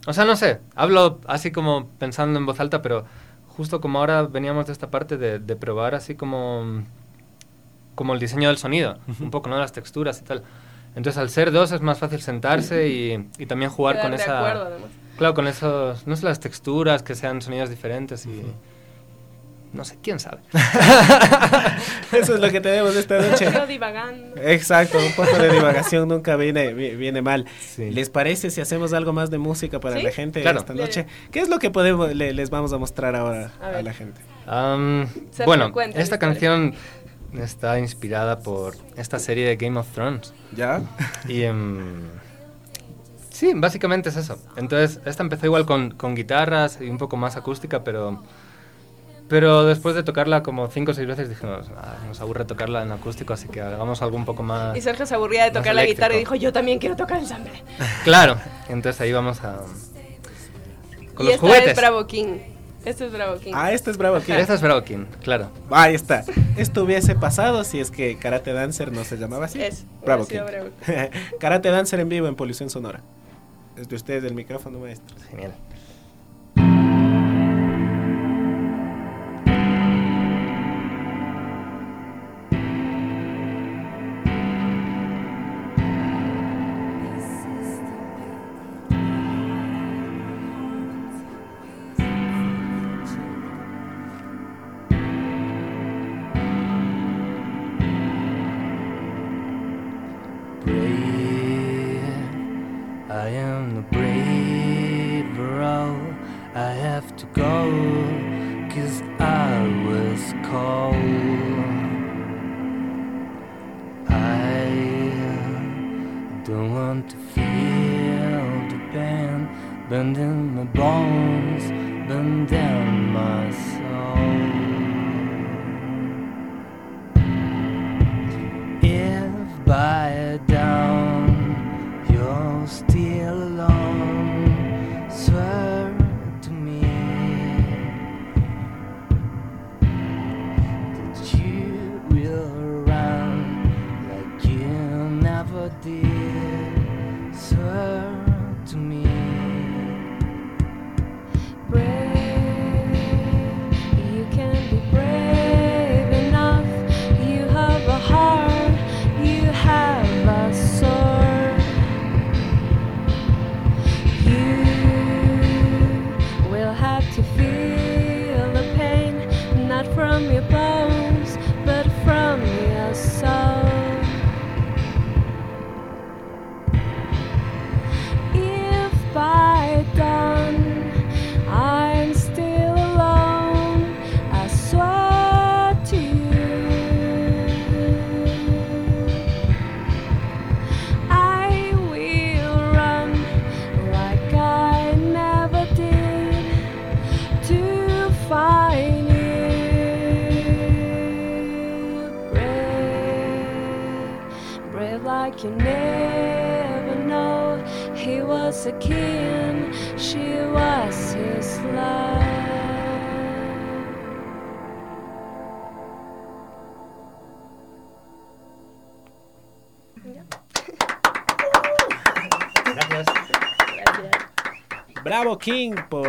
o sea, no sé, hablo así como pensando en voz alta, pero justo como ahora veníamos de esta parte de, de probar así como, mm, como el diseño del sonido, un poco, ¿no? Las texturas y tal. Entonces, al ser dos es más fácil sentarse y, y también jugar quedar con de esa... acuerdo, además. Claro, con esos, no sé, las texturas, que sean sonidos diferentes y... No sé, quién sabe. Eso es lo que tenemos esta noche. Yo divagando. Exacto, un poco de divagación nunca viene, vi- viene mal. Sí. ¿Les parece si hacemos algo más de música para Sí, la gente claro. esta noche? ¿Qué es lo que podemos le- les vamos a mostrar ahora A la gente? Bueno, cuenta esta canción está inspirada por esta serie de Game of Thrones. ¿Ya? Y em, sí, básicamente es eso. Entonces, esta empezó igual con, con guitarras y un poco más acústica, pero pero después de tocarla como cinco o seis veces dijimos, "Ah, nos aburre tocarla en acústico, así que hagamos algo un poco más... Y Sergio se aburría de tocar la guitarra y dijo, yo también quiero tocar el sample. Claro, entonces ahí vamos a... Con y los esta juguetes. es Bravo King. Este es Bravo King. Ah, este es Bravo King. Esta es Bravo King, claro. Ahí está. Esto hubiese pasado si es que Karate Dancer no se llamaba así. Es, Bravo King. Bravo Karate Dancer en vivo en Polución Sonora. Es de ustedes el micrófono, maestro. Genial.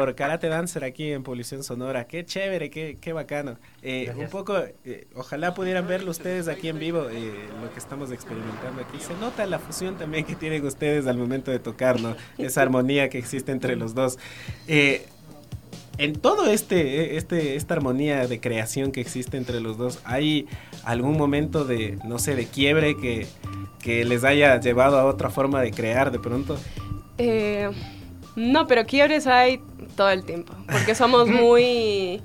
Por Karate Dancer aquí en Publicación Sonora. Qué chévere, qué, qué bacano. Eh, un poco, eh, ojalá pudieran verlo ustedes aquí en vivo, eh, lo que estamos experimentando aquí. Se nota la fusión también que tienen ustedes al momento de tocar, ¿no? Esa armonía que existe entre los dos. Eh, en todo este, este, esta armonía de creación que existe entre los dos, ¿hay algún momento de, no sé, de quiebre que, que les haya llevado a otra forma de crear de pronto? Eh, no, pero quiebres hay todo el tiempo, porque somos muy,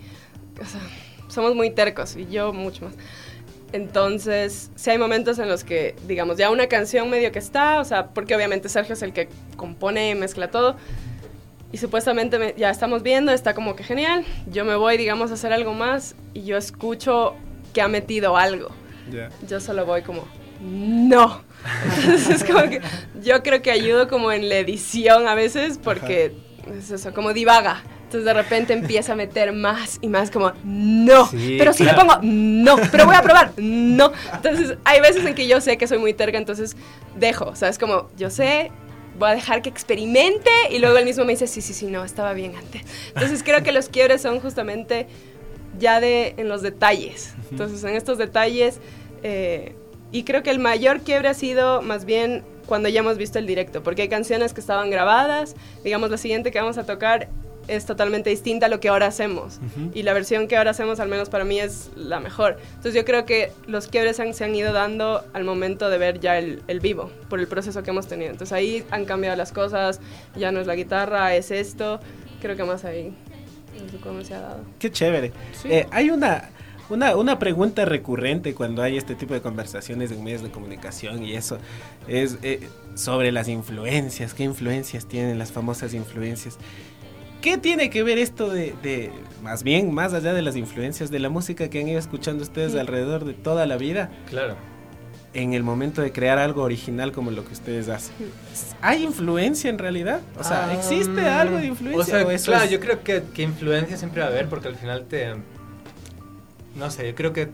o sea, somos muy tercos y yo mucho más. Entonces, sí hay momentos en los que, digamos, ya una canción medio que está, o sea, porque obviamente Sergio es el que compone y mezcla todo, y supuestamente me- ya estamos viendo, está como que genial, yo me voy, digamos, a hacer algo más y yo escucho que ha metido algo yo solo voy como, no. Entonces es como que yo creo que ayudo como en la edición a veces porque es eso, como divaga. Entonces de repente empieza a meter más y más como, no. Sí, pero si claro. le pongo, no. Pero voy a probar, no. Entonces hay veces en que yo sé que soy muy terca, entonces dejo. O sea, es como, yo sé, voy a dejar que experimente y luego él mismo me dice, sí, sí, sí, no, estaba bien antes. Entonces creo que los quiebres son justamente ya de en los detalles. Entonces, en estos detalles, eh, y creo que el mayor quiebre ha sido más bien cuando ya hemos visto el directo, porque hay canciones que estaban grabadas, digamos, la siguiente que vamos a tocar es totalmente distinta a lo que ahora hacemos. Y la versión que ahora hacemos, al menos para mí, es la mejor. Entonces yo creo que los quiebres han- se han ido dando al momento de ver ya el, el vivo, por el proceso que hemos tenido. Entonces ahí han cambiado las cosas, ya no es la guitarra, es esto. Creo que más ahí, no sé cómo se ha dado. Qué chévere. Eh, hay una, una, una pregunta recurrente cuando hay este tipo de conversaciones en medios de comunicación y eso es eh, sobre las influencias. ¿Qué influencias tienen las famosas influencias? ¿Qué tiene que ver esto de, de- más bien, más allá de las influencias de la música que han ido escuchando ustedes alrededor de toda la vida, Claro. en el momento de crear algo original como lo que ustedes hacen? ¿Hay influencia en realidad? O sea, ¿existe Ah, algo de influencia? O sea, o claro, es- yo creo que, que influencia siempre va a haber porque al final te... No sé, yo creo que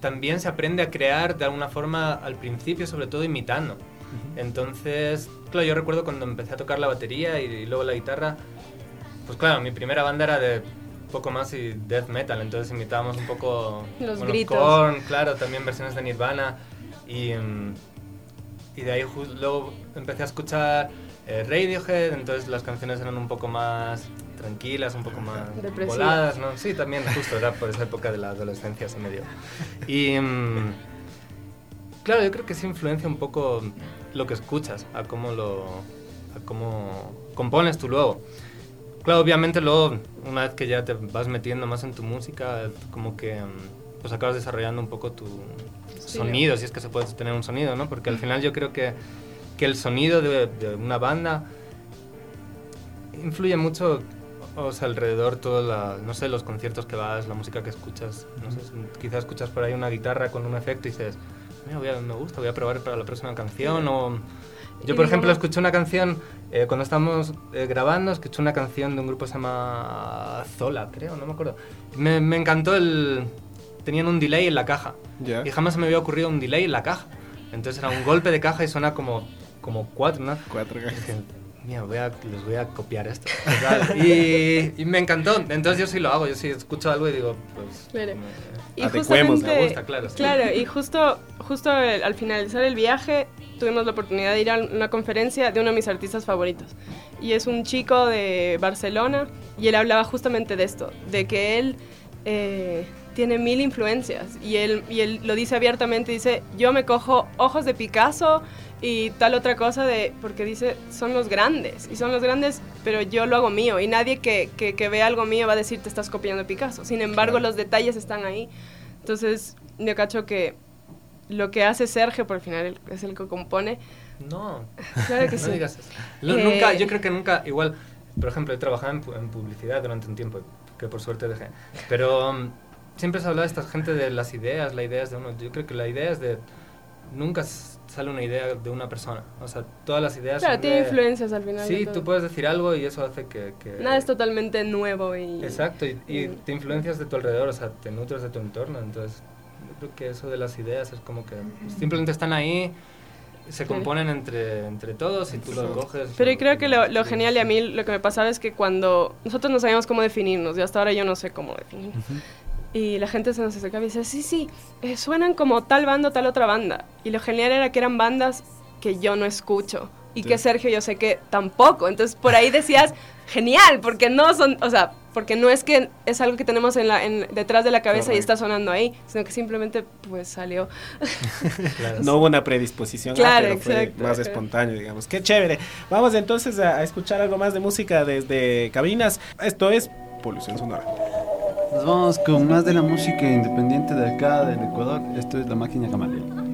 también se aprende a crear de alguna forma al principio, sobre todo imitando. Entonces, claro, yo recuerdo cuando empecé a tocar la batería y, y luego la guitarra, pues claro, mi primera banda era de poco más y death metal, entonces imitábamos un poco... Los bueno, gritos. Korn, claro, también versiones de Nirvana y... mm, y de ahí luego empecé a escuchar eh, Radiohead, entonces las canciones eran un poco más tranquilas, un poco más voladas, ¿no? Sí, también justo era por esa época de la adolescencia así medio. Y mm, claro, yo creo que sí influencia un poco lo que escuchas, a cómo lo a cómo compones tú luego. Claro, obviamente luego una vez que ya te vas metiendo más en tu música, como que mm, pues acabas desarrollando un poco tu sonido, si es que se puede tener un sonido, ¿no? Porque al final yo creo que, que el sonido de, de una banda influye mucho o sea, alrededor todo la, no sé, los conciertos que vas, la música que escuchas, no sé, quizás escuchas por ahí una guitarra con un efecto y dices, "Mira, voy a- me gusta, voy a probar para la próxima canción o yo por ejemplo escuché una canción eh, cuando estábamos eh, grabando, escuché una canción de un grupo que se llama Zola, creo, no me acuerdo. Me, me encantó el tenían un delay en la caja Ya. y jamás se me había ocurrido un delay en la caja. Entonces era un golpe de caja y suena como como cuatro, ¿no? Cuatro dije, mira, voy a, les voy a copiar esto. Y, y me encantó. Entonces yo sí lo hago. Yo sí escucho algo y digo, pues... Claro. me- Y justamente, me gusta, claro, sí. Claro, y justo, justo el- al finalizar el viaje tuvimos la oportunidad de ir a una conferencia de uno de mis artistas favoritos. Y es un chico de Barcelona y él hablaba justamente de esto, de que él eh, tiene mil influencias y él, y él lo dice abiertamente, dice, yo me cojo ojos de Picasso y tal otra cosa de, porque dice, son los grandes, y son los grandes, pero yo lo hago mío, y nadie que, que, que vea algo mío va a decir, te estás copiando Picasso. Sin embargo, los detalles están ahí. Entonces, yo cacho que lo que hace Sergio, por el final es el que compone, No, claro que no sí. digas eso. Lo- Eh, Nunca, yo creo que nunca, igual, por ejemplo, he trabajado en, en publicidad durante un tiempo, que por suerte dejé. Pero mm, siempre se habla de esta gente de las ideas, la idea es de uno. Yo creo que la idea es de, nunca s- sale una idea de una persona. O sea, todas las ideas Claro, son tiene de- influencias al final. Sí, tú puedes decir algo y eso hace que... que- Nada es totalmente nuevo y... Exacto, y, y Mm. te influencias de tu alrededor, o sea, te nutres de tu entorno. Entonces, yo creo que eso de las ideas es como que simplemente están ahí, se componen entre, entre todos y tú lo coges. Pero y yo creo que lo, lo genial y a mí lo que me pasaba es que cuando nosotros no sabíamos cómo definirnos y hasta ahora yo no sé cómo definir. Y la gente se nos acercaba y decía, sí, sí, eh, suenan como tal banda o tal otra banda. Y lo genial era que eran bandas que yo no escucho y que Sergio yo sé que tampoco. Entonces por ahí decías, genial, porque no son, o sea, porque no es que es algo que tenemos en la, en, detrás de la cabeza y está sonando ahí, sino que simplemente pues salió. Claro. No hubo una predisposición, ah, Claro, pero fue exacto, más ajá. espontáneo, digamos. Qué chévere. Vamos entonces a, a escuchar algo más de música desde cabinas. Esto es Polución Sonora. Nos vamos con más de la música independiente de acá, del Ecuador. Esto es La Máquina Camaleón.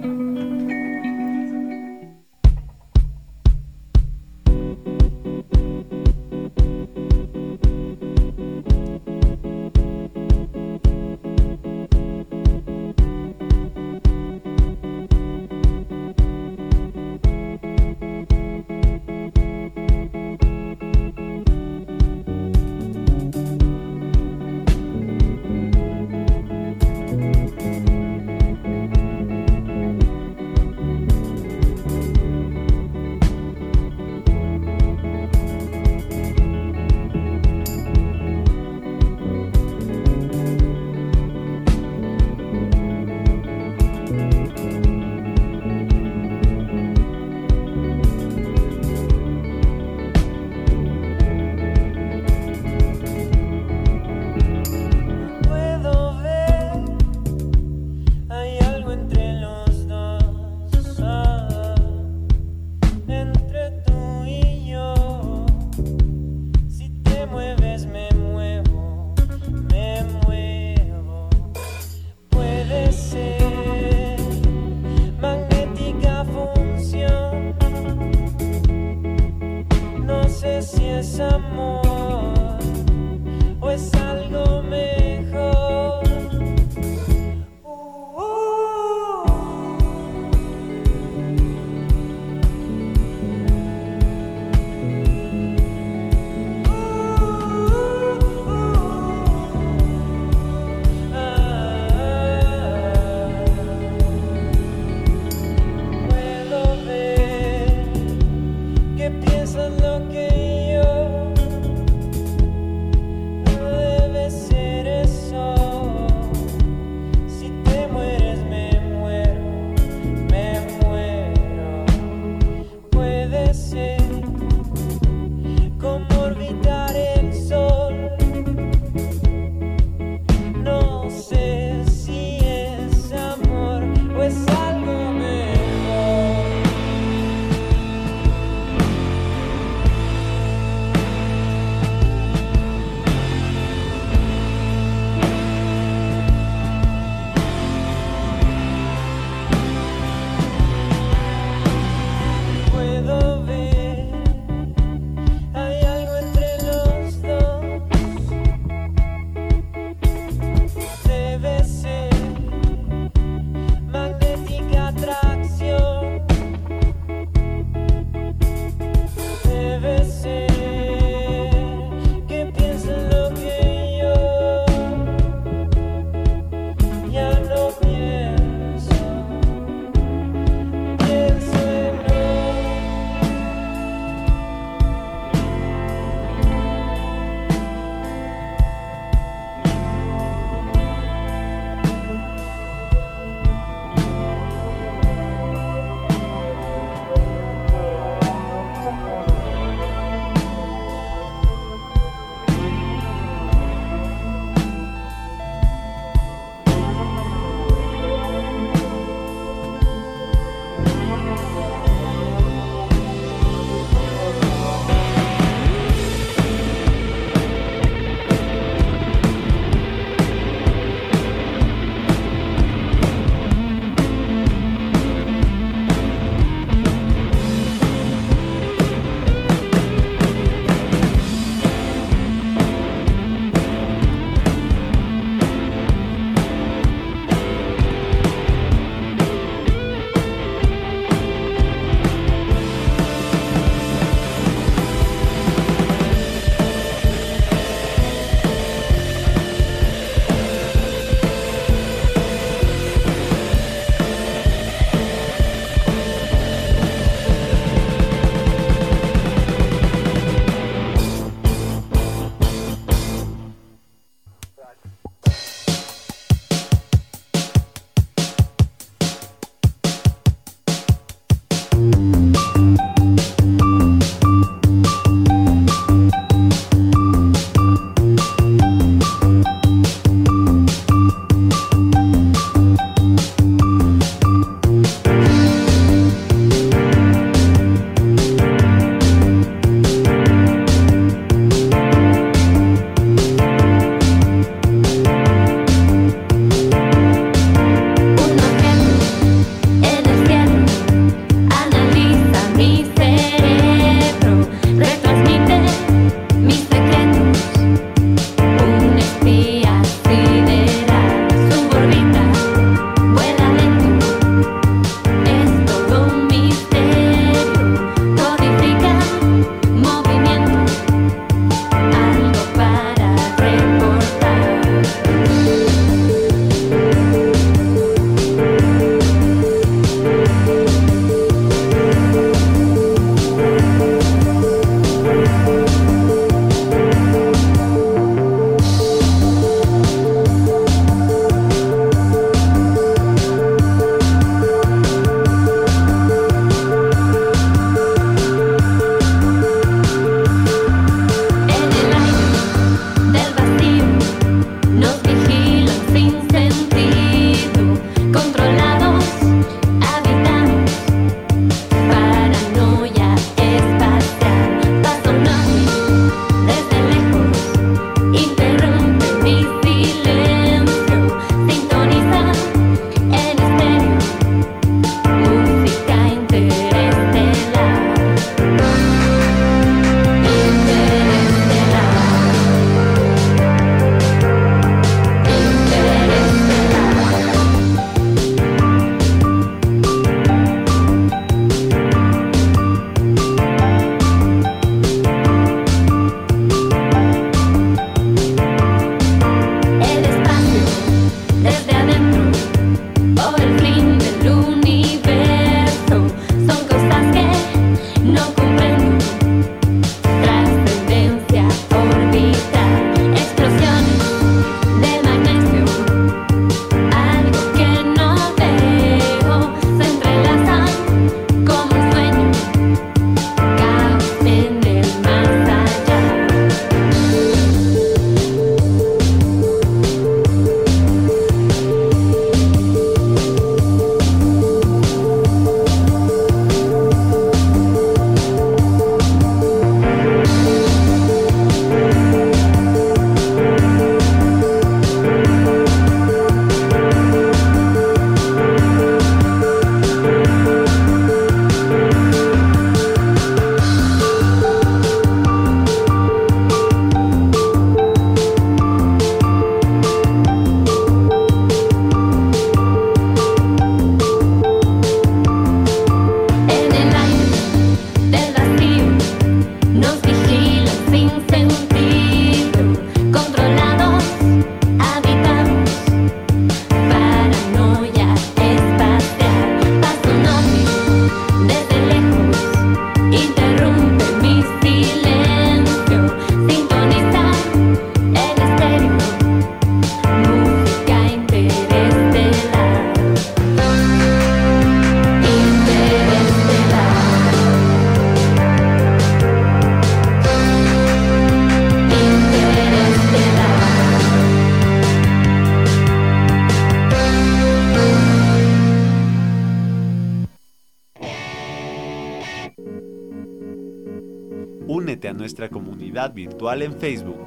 Virtual en Facebook.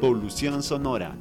Polución Sonora.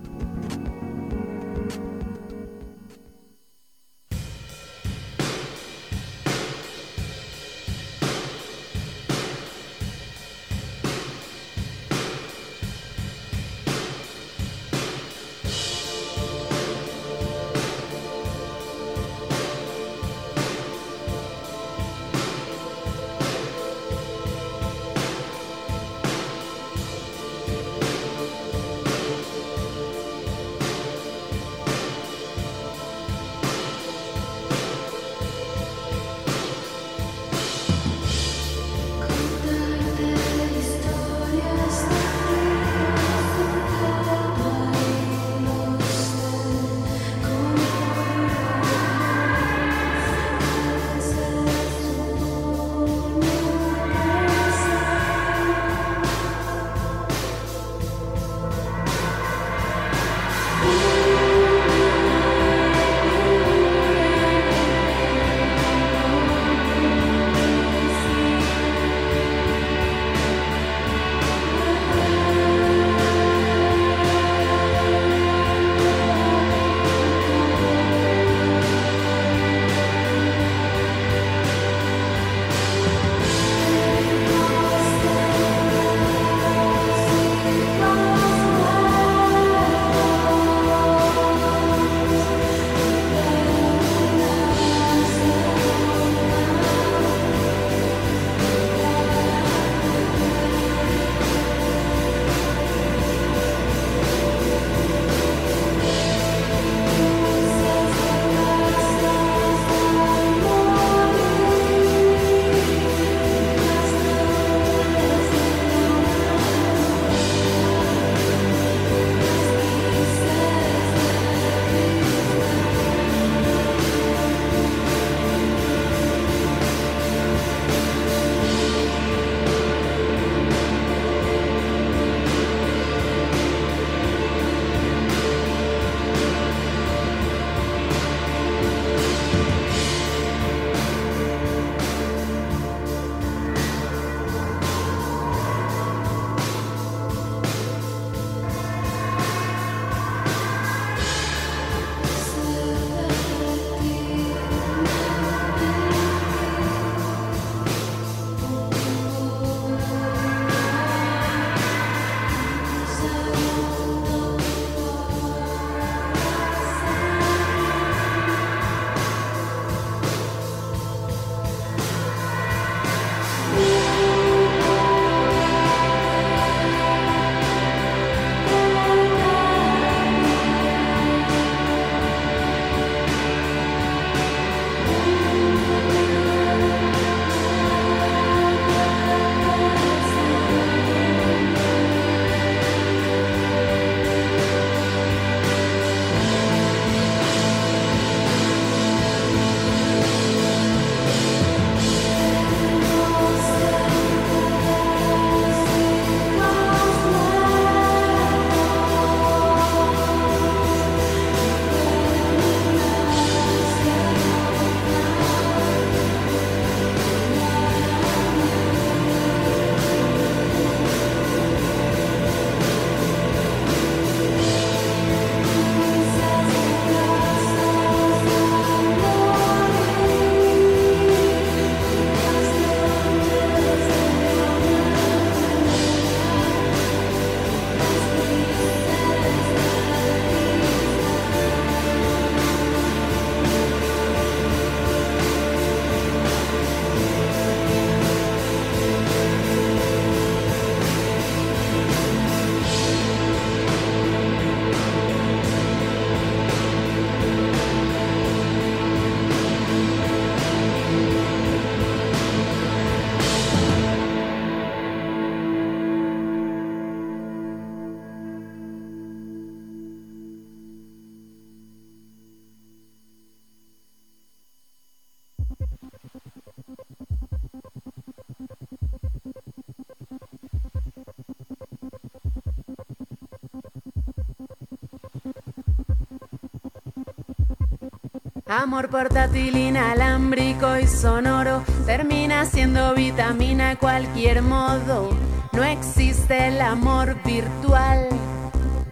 Amor portátil, inalámbrico y sonoro, termina siendo vitamina de cualquier modo. No existe el amor virtual,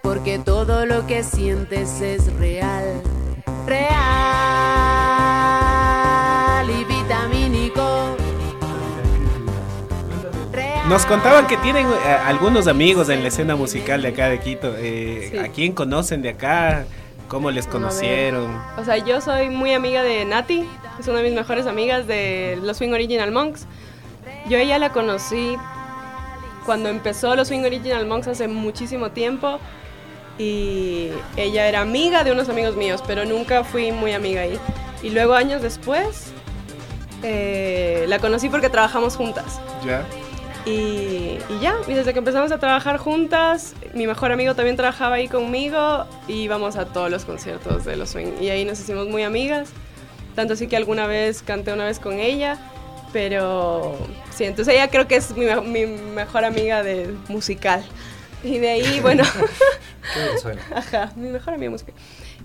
porque todo lo que sientes es real. Real y vitamínico. Nos contaban que tienen eh, algunos amigos en la escena musical de acá de Quito. Eh, Sí. ¿A quién conocen de acá? ¿Cómo les conocieron? O sea, yo soy muy amiga de Nati, es una de mis mejores amigas de los Swing Original Monks. Yo a ella la conocí cuando empezó los Swing Original Monks hace muchísimo tiempo y ella era amiga de unos amigos míos, pero nunca fui muy amiga ahí. Y luego años después eh, la conocí porque trabajamos juntas. ¿Ya? Y, y ya, y desde que empezamos a trabajar juntas, mi mejor amigo también trabajaba ahí conmigo y íbamos a todos los conciertos de los swing. Y ahí nos hicimos muy amigas, tanto así que alguna vez canté una vez con ella, pero sí, entonces ella creo que es mi, mi mejor amiga de musical. Y de ahí, bueno, Qué bien suena. Ajá, mi mejor amiga musical.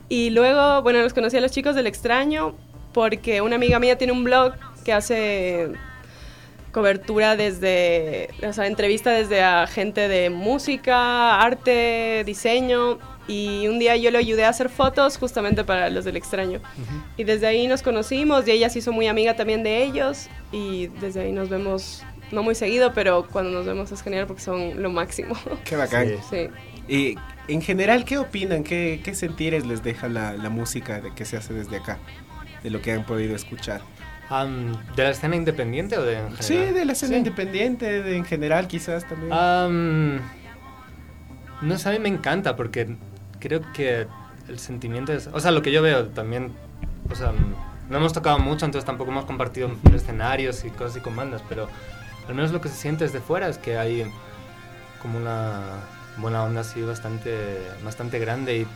Y luego, bueno, los conocí a los chicos del extraño porque una amiga mía tiene un blog que hace cobertura desde, o sea, entrevista desde a gente de música, arte, diseño. Y un día yo le ayudé a hacer fotos justamente para los del extraño. Y desde ahí nos conocimos y ella se hizo muy amiga también de ellos. Y desde ahí nos vemos, no muy seguido, pero cuando nos vemos es genial porque son lo máximo. Qué bacán. Sí. Y en general, ¿qué opinan? ¿Qué, qué sentires les deja la, la música de que se hace desde acá? De lo que han podido escuchar. Am, ¿De la escena independiente o de en general? Sí, de la escena Sí. independiente, de, en general quizás también. Am, no sé, a mí me encanta porque creo que el sentimiento es... O sea, lo que yo veo también... O sea, no hemos tocado mucho, entonces tampoco hemos compartido escenarios y cosas y con bandas, pero al menos lo que se siente desde fuera es que hay como una buena onda así bastante, bastante grande y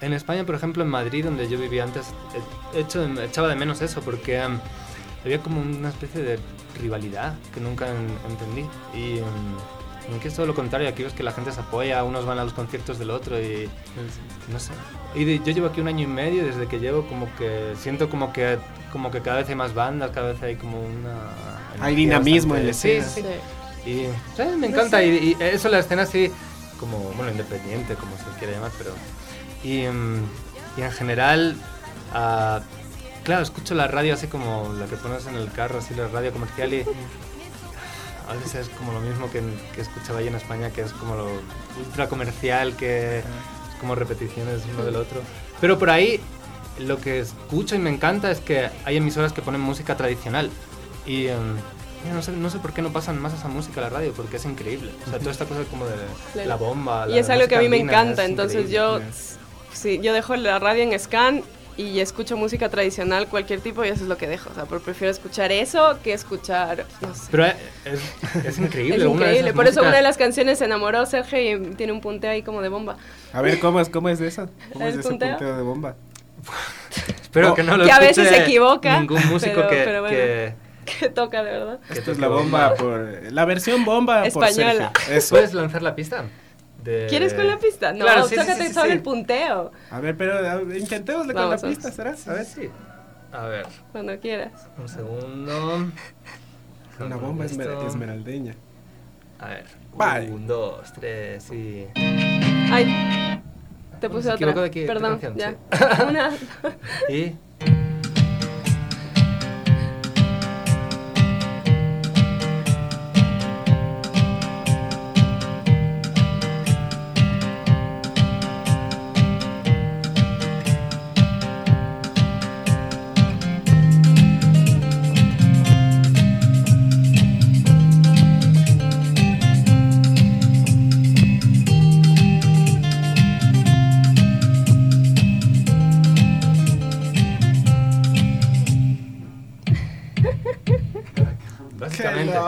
en España, por ejemplo, en Madrid, donde yo vivía antes, he hecho, echaba de menos eso porque em, había como una especie de rivalidad que nunca en- entendí. Y em, aquí es todo lo contrario, aquí ves que la gente se apoya, unos van a los conciertos del otro y no sé. Y de- yo llevo aquí un año y medio, desde que llevo como que siento como que como que cada vez hay más bandas, cada vez hay como una... Hay dinamismo en la escena. Sí, sí. Y sí, me encanta. Y, y eso, la escena así, como, bueno, independiente, como se quiere llamar, pero. Y, mm, y en general, ah, claro, escucho la radio así como la que pones en el carro, así la radio comercial y. A veces es como lo mismo que, que escuchaba ahí en España, que es como lo ultra comercial, que es como repeticiones uno del otro. Pero por ahí lo que escucho y me encanta es que hay emisoras que ponen música tradicional. Y mira, no, sé, no sé por qué no pasan más esa música a la radio, porque es increíble. O sea, toda esta cosa como de Claro. la bomba. Y la es algo que a mí me encanta, es entonces yo, sí, yo dejo la radio en scan y escucho música tradicional, cualquier tipo, y eso es lo que dejo. O sea, pero prefiero escuchar eso que escuchar, no sé. Pero es, es increíble. Es una de increíble, por eso músicas- una de las canciones se enamoró Sergio y tiene un punteo ahí como de bomba. A ver, ¿cómo es, cómo es de eso? ¿Cómo es ¿El de ese punteo? punteo de bomba? Espero Oh. que no lo que a veces se equivoca. Ningún músico pero- que, pero bueno. que, Que toca de verdad. Esto es la bomba por... La versión bomba por Española. Sergio. Eso. ¿Puedes lanzar la pista? De- ¿Quieres con la pista? No, Claro, sí, sí, sí, sí, solo sí. el punteo, A ver, pero a ver, intentémosle con Vamos, la vamos. pista, ¿será? A ver. Sí. A ver, cuando quieras. un segundo. Una bomba esmer- esmeraldeña. A ver. Bye. Un, dos, tres y. Ay, te puse Se otra. de qué Perdón, canción, ya. Una. y.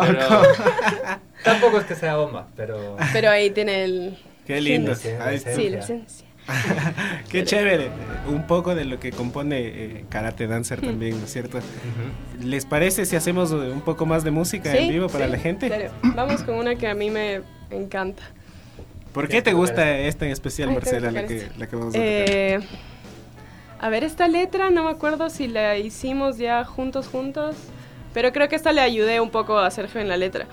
pero. Tampoco es que sea bomba, pero. Pero ahí tiene el. Qué lindo. Sí, sí, Ahí está. Qué chévere. Un poco de lo que compone eh, Karate Dancer también, ¿no es cierto? ¿Les parece si hacemos eh, un poco más de música en vivo para sí, la gente? Vamos con una que a mí me encanta. ¿Por qué te gusta esta en especial, Ay, Marcela, la que, la que vamos a tocar? Eh, A ver, esta letra no me acuerdo si la hicimos ya juntos, juntos, pero creo que esta le ayudé un poco a Sergio en la letra.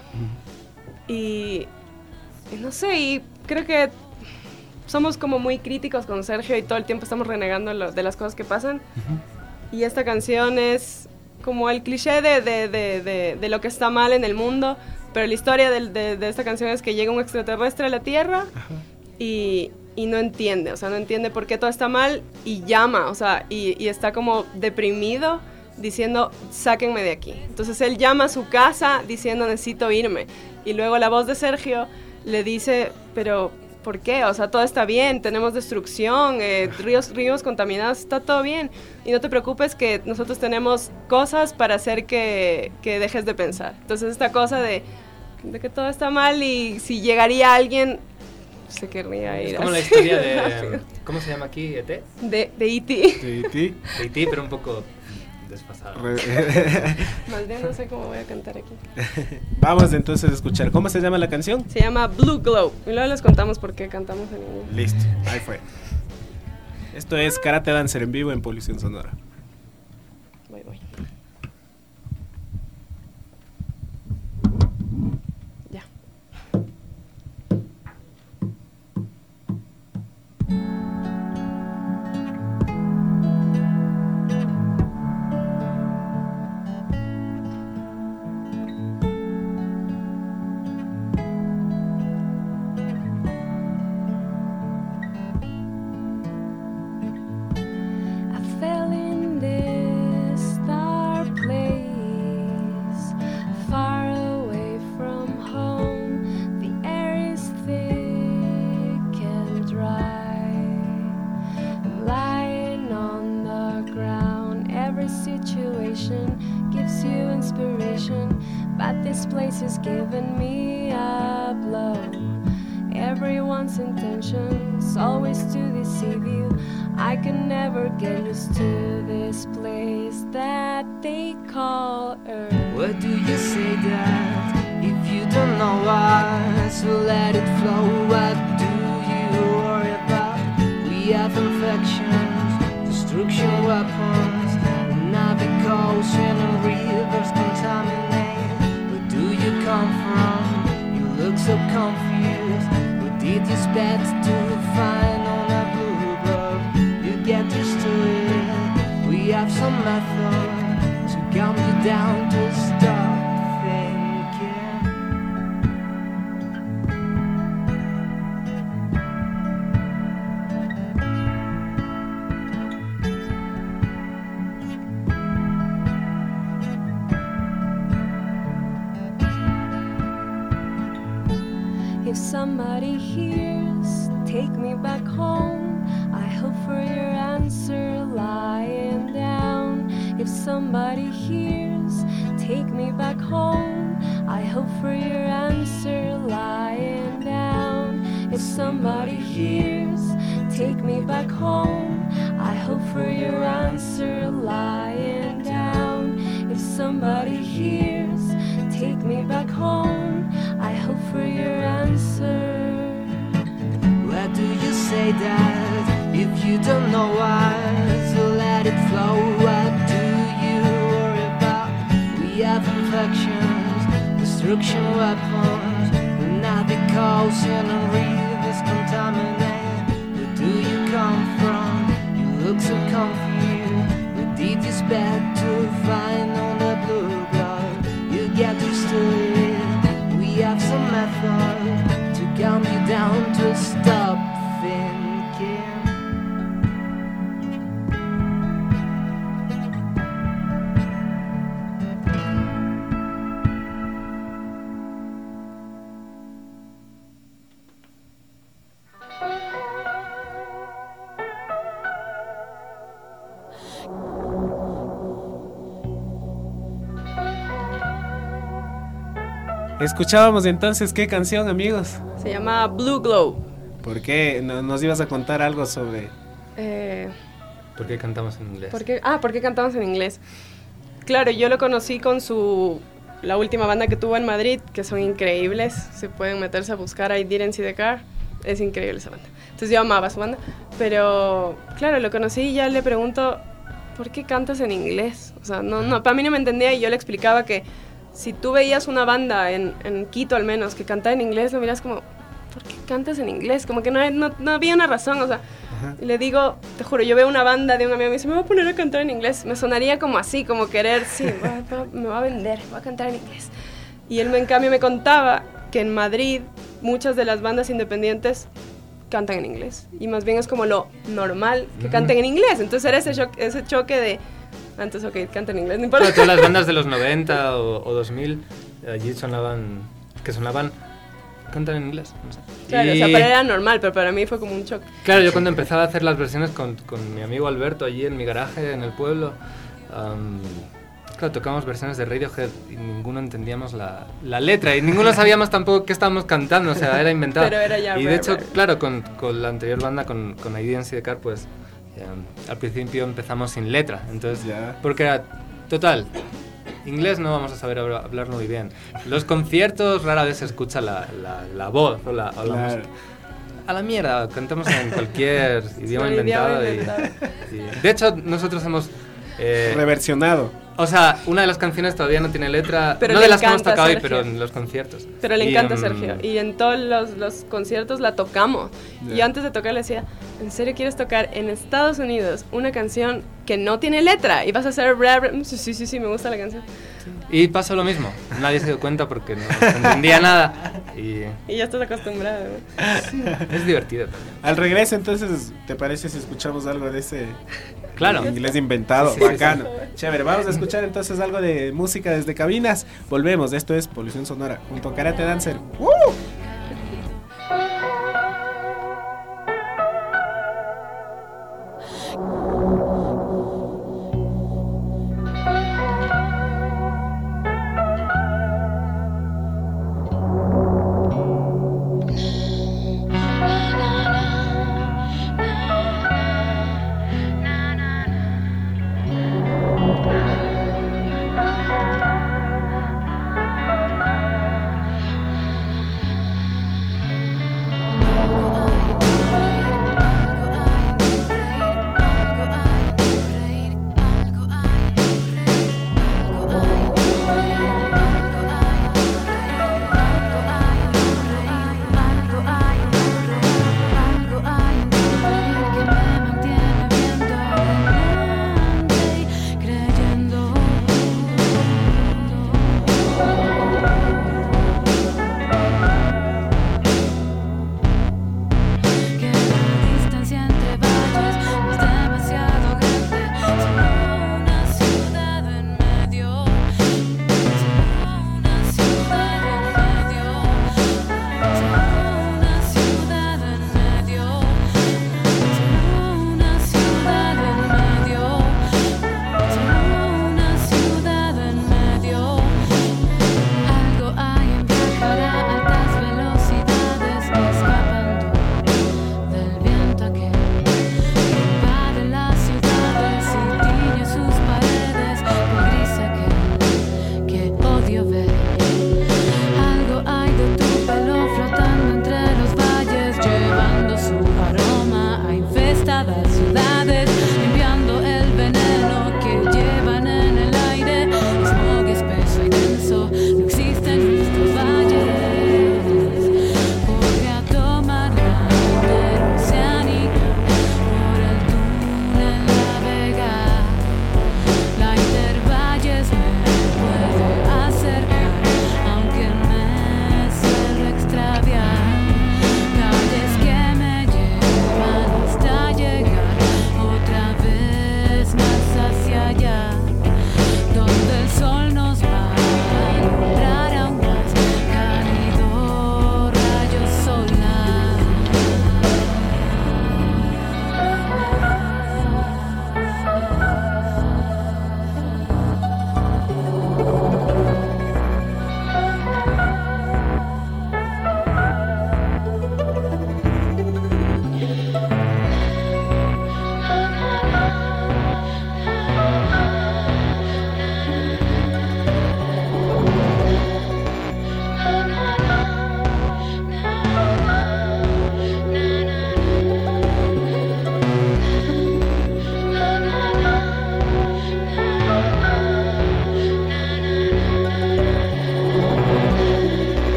Y, y no sé, y creo que somos como muy críticos con Sergio y todo el tiempo estamos renegando lo- de las cosas que pasan. Y esta canción es como el cliché de, de- de- de- lo que está mal en el mundo, pero la historia de, de esta canción es que llega un extraterrestre a la Tierra y, y no entiende, o sea, no entiende por qué todo está mal y llama, o sea, y, y está como deprimido diciendo, sáquenme de aquí. Entonces él llama a su casa diciendo, necesito irme. Y luego la voz de Sergio le dice, pero ¿por qué? O sea, todo está bien, tenemos destrucción, eh, ríos, ríos contaminados, está todo bien. Y no te preocupes que nosotros tenemos cosas para hacer que, que dejes de pensar. Entonces esta cosa de, de que todo está mal y si llegaría alguien, se querría ir. Es como la así historia rápido. de... ¿Cómo se llama aquí? ¿ET? De, de E.T. De ti. De ET, pero un poco desfasado. Más bien no sé cómo voy a cantar aquí. Vamos entonces a escuchar. ¿Cómo se llama la canción? Se llama Blue Glow. Y luego les contamos por qué cantamos en inglés. Listo, ahí fue. Esto es Karate Dancer en vivo en Polución Sonora. Always to deceive you. I can never get used to down Escuchábamos entonces qué canción, amigos. Se llama Blue Glow. ¿Por qué No- nos ibas a contar algo sobre Eh, ¿Por qué cantamos en inglés? ¿por qué? Ah, ¿por qué cantamos en inglés? Claro, yo lo conocí con su la última banda que tuvo en Madrid, que son increíbles. Se pueden meterse a buscar I Didn't See the Car. Es increíble esa banda. Entonces yo amaba su banda. Pero, claro, lo conocí y ya le pregunto, ¿por qué cantas en inglés? O sea, no, no, para mí no me entendía y yo le explicaba que si tú veías una banda en, en Quito al menos que cantaba en inglés, lo miras como, ¿por qué cantas en inglés? Como que no, no, no había una razón, o sea, y le digo, te juro, yo veo una banda de un amigo y me dice, me voy a poner a cantar en inglés. Me sonaría como así, como querer, sí, voy a- me va a vender, voy a cantar en inglés. Y él, en cambio, me contaba que en Madrid muchas de las bandas independientes cantan en inglés. Y más bien es como lo normal que canten en inglés. Entonces era ese, ese choque de, antes, ok, cantan en inglés, no importa. Claro, todas las bandas de los 90 o, o 2000 allí sonaban, que sonaban, cantan en inglés. no sé. Claro, o Y- sea, para él era normal, pero para mí fue como un shock. Claro, yo cuando empezaba a hacer las versiones con, con mi amigo Alberto allí en mi garaje, en el pueblo, am, claro, tocábamos versiones de Radiohead y ninguno entendíamos la, la letra y ninguno sabíamos tampoco qué estábamos cantando, o sea, era inventado. Pero era ya y de hecho, claro, con, con la anterior banda, con, con Identity de Car, pues am, al principio empezamos sin letra, entonces, porque era, total, inglés no vamos a saber habla- hablar muy bien. Los conciertos rara vez se escucha la, la, la voz o la, o la Claro. música. A la mierda, cantamos en cualquier idioma el idioma inventado. y- inventado. y- de hecho, nosotros hemos... eh, Reversionado. O sea, una de las canciones todavía no tiene letra, Pero no le de las que hemos tocado hoy, pero en los conciertos. Pero le Y, encanta em, Sergio. Y en todos los, los conciertos la tocamos. Y yo antes de tocar le decía, ¿en serio quieres tocar en Estados Unidos una canción que no tiene letra? Y vas a hacer? Sí, sí, sí, sí, me gusta la canción. Y pasó lo mismo, nadie se dio cuenta porque no entendía nada. Y Y ya estás acostumbrado. es divertido también. Al regreso, entonces, ¿te parece si escuchamos algo de ese Claro. inglés inventado? Sí, sí, Bacano. Chévere, vamos a escuchar entonces algo de música desde cabinas. Volvemos, esto es Polución Sonora junto a Karate Dancer. ¡Woo!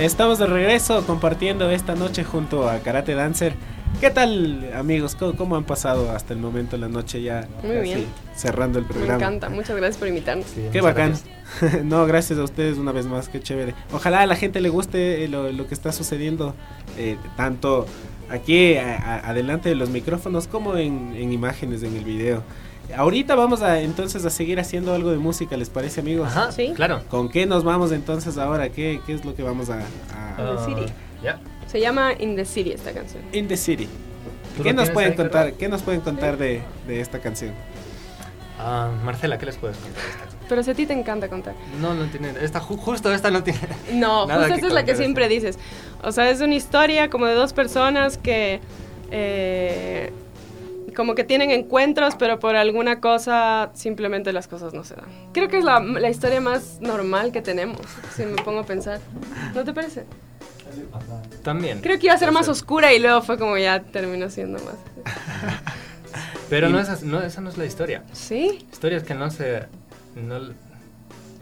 Estamos de regreso compartiendo esta noche junto a Karate Dancer. ¿Qué tal, amigos? ¿Cómo, cómo han pasado hasta el momento la noche ya? Muy bien. Cerrando el Me programa. encanta, muchas gracias por invitarnos. Sí, Qué bacán. gracias. no, gracias a ustedes una vez más, qué chévere. Ojalá a la gente le guste eh, lo, lo que está sucediendo, eh, tanto aquí a- a- adelante de los micrófonos como en, en imágenes en el video. Ahorita vamos a entonces a seguir haciendo algo de música, ¿les parece amigos? Ajá, Sí. claro. ¿Con qué nos vamos entonces ahora? ¿Qué, qué es lo que vamos a... a- Ah, City. ya. Se llama In the City esta canción. In the City. ¿Tú ¿Qué nos pueden ahí, contar? ¿Qué nos pueden contar de, de esta canción? Ah, Marcela, ¿qué les puedes contar? de esta? Pero si a ti te encanta contar. No, no tiene. Esta, ju- justo esta no tiene. No, Nada justo esta es la que siempre dices. O sea, es una historia como de dos personas que eh, como que tienen encuentros, pero por alguna cosa simplemente las cosas no se dan. Creo que es la, la historia más normal que tenemos, si me pongo a pensar. ¿No te parece? También. Creo que iba a ser más oscura y luego fue como ya terminó siendo más. Pero no, es, no, esa no es la historia. ¿Sí? La historia es que no se. No,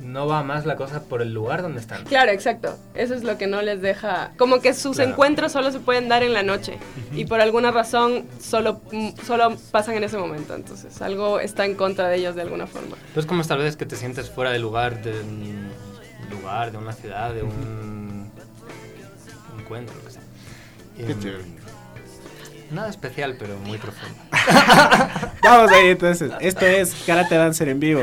no va más la cosa por el lugar donde están. Claro, exacto. Eso es lo que no les deja. Como que sus Claro. encuentros solo se pueden dar en la noche. Y por alguna razón solo, mm, solo pasan en ese momento. Entonces algo está en contra de ellos de alguna forma. Entonces, como tal vez que te sientes fuera del lugar, de un lugar, de una ciudad, de un encuentro, lo que sea. Qué Em. Nada especial, pero muy profundo. Vamos ahí entonces. Esto es Karate Dancer en vivo.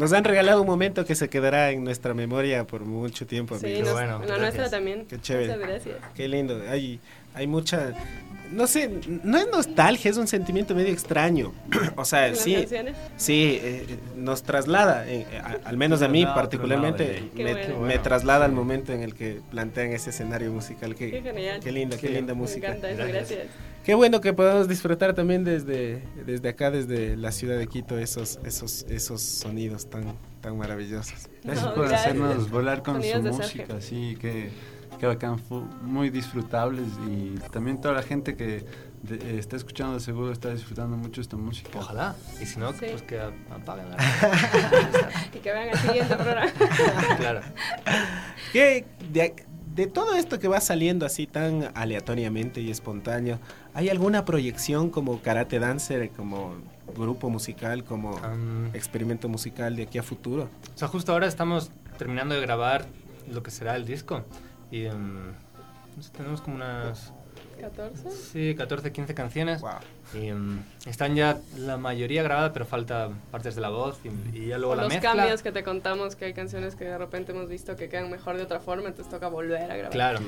Nos han regalado un momento que se quedará en nuestra memoria por mucho tiempo, Sí, amigos. nos- bueno, la gracias. nuestra también. Qué chévere. Muchas gracias. Qué lindo. Hay, hay mucha. No sé, no es nostalgia, es un sentimiento medio extraño. o sea, ¿Las sí, canciones? sí, eh, nos traslada, eh, a- al menos a mí particularmente, me, bueno. me traslada al momento en el que plantean ese escenario musical. Qué, Qué genial. qué linda, qué linda Me música. encanta eso, Gracias. gracias. Qué bueno que podamos disfrutar también desde, desde acá, desde la ciudad de Quito, esos, esos, esos sonidos tan, tan maravillosos. Gracias No, por gracias. hacernos volar con Sonidos su música, sí, que, que bacán, muy disfrutables y también toda la gente que de- está escuchando de seguro está disfrutando mucho esta música. Ojalá. Y si no, Sí. pues que apaguen la. Y que vean el siguiente programa. claro. ¿Qué, de, de todo esto que va saliendo así tan aleatoriamente y espontáneo, ¿hay alguna proyección como Karate Dancer, como grupo musical, como Am, experimento musical de aquí a futuro? O sea, justo ahora estamos terminando de grabar lo que será el disco. Y no sé, tenemos como unas 14. sí, 14, 15 canciones. Wow. Y em, están ya la mayoría grabadas, pero falta partes de la voz y, y ya luego la los mezcla. cambios que te contamos, que hay canciones que de repente hemos visto que quedan mejor de otra forma, entonces toca volver a grabar. Claro.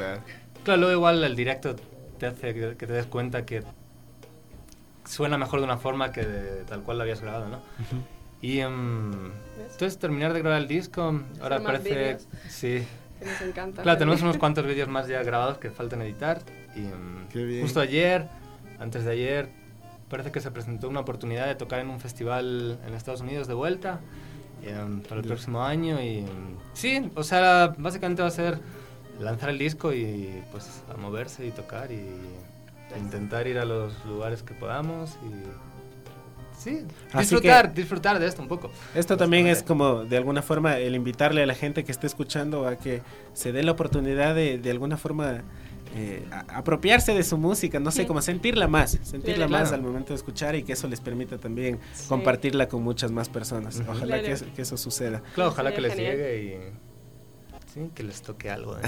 Claro, luego igual el directo te hace que, que te des cuenta que suena mejor de una forma que de tal cual lo habías grabado, ¿no? Y em, entonces terminar de grabar el disco, ahora parece... vídeos. Sí, Que nos encanta. Claro, tenemos unos cuantos vídeos más ya grabados que faltan editar. Y mm, Qué bien. justo ayer, antes de ayer, parece que se presentó una oportunidad de tocar en un festival en Estados Unidos de vuelta y, em, para el próximo año. Y sí, o sea, básicamente va a ser lanzar el disco y pues a moverse y tocar y e intentar ir a los lugares que podamos y sí, Así disfrutar, disfrutar de esto un poco. Esto también es como de alguna forma el invitarle a la gente que esté escuchando a que se dé la oportunidad de de alguna forma eh, a- apropiarse de su música, no sé, Sí. como sentirla más, sentirla Claro. más al momento de escuchar y que eso les permita también Sí. compartirla con muchas más personas. Ojalá Claro. que, eso- que eso suceda. Claro, ojalá que les genial. llegue y sí, que les toque algo. ¿eh?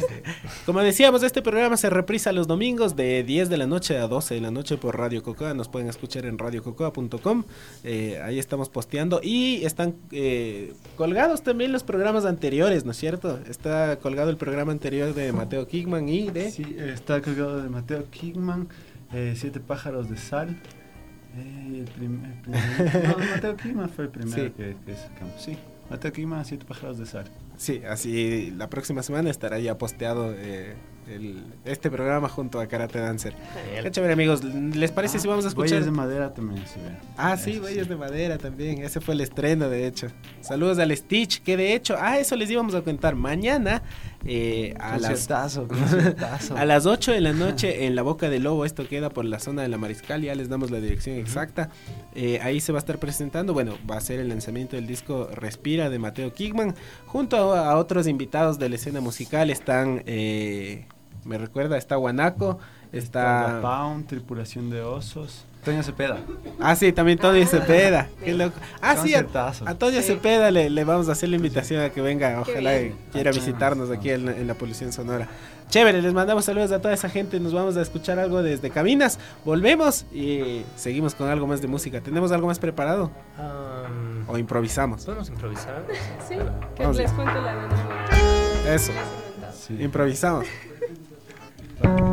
Sí. Como decíamos, este programa se reprisa los domingos de 10 de la noche a 12 de la noche por Radio Cocoa. Nos pueden escuchar en radiococoa.com. Eh, ahí estamos posteando. Y están eh, colgados también los programas anteriores, ¿no es cierto? Está colgado el programa anterior de Mateo Kigman y de... Sí, está cargado de Mateo Kingman, eh, Siete pájaros de sal. Eh, el prim- el primer- no, Mateo Kingman fue el primero Sí. que, que sacamos. Sí, Mateo Kingman, Siete pájaros de sal. Sí, así la próxima semana estará ya posteado eh, el- este programa junto a Karate Dancer. Qué chévere, amigos. ¿Les parece si vamos a escuchar? Huellas de madera también ve. Ah, sí, Huellas de Madera también. Ese fue el estreno, de hecho. Saludos al Stitch, que de hecho, ah, eso les íbamos a contar. Mañana eh, a, las, conciertazo. a las 8 de la noche en la Boca del Lobo, esto queda por la zona de la Mariscal, ya les damos la dirección exacta. Eh, ahí se va a estar presentando, bueno, va a ser el lanzamiento del disco Respira de Mateo Kigman, junto a, a otros invitados de la escena musical. Están, eh, me recuerda, está Guanaco, Está está... Pound, Tripulación de Osos. Toño Cepeda. Ah, sí, también Tony Cepeda. Qué loco. Ah, sí, a, Toño Sí. Cepeda le, le vamos a hacer la invitación a que venga. Ojalá que quiera visitarnos aquí en, la- en la Polución Sonora. Chévere, les mandamos saludos a toda esa gente. Nos vamos a escuchar algo desde Caminas. Volvemos y seguimos con algo más de música. ¿Tenemos algo más preparado? Am, ¿O improvisamos? ¿Podemos improvisar? Sí, que Vamos les cuente la de Eso, Sí. improvisamos.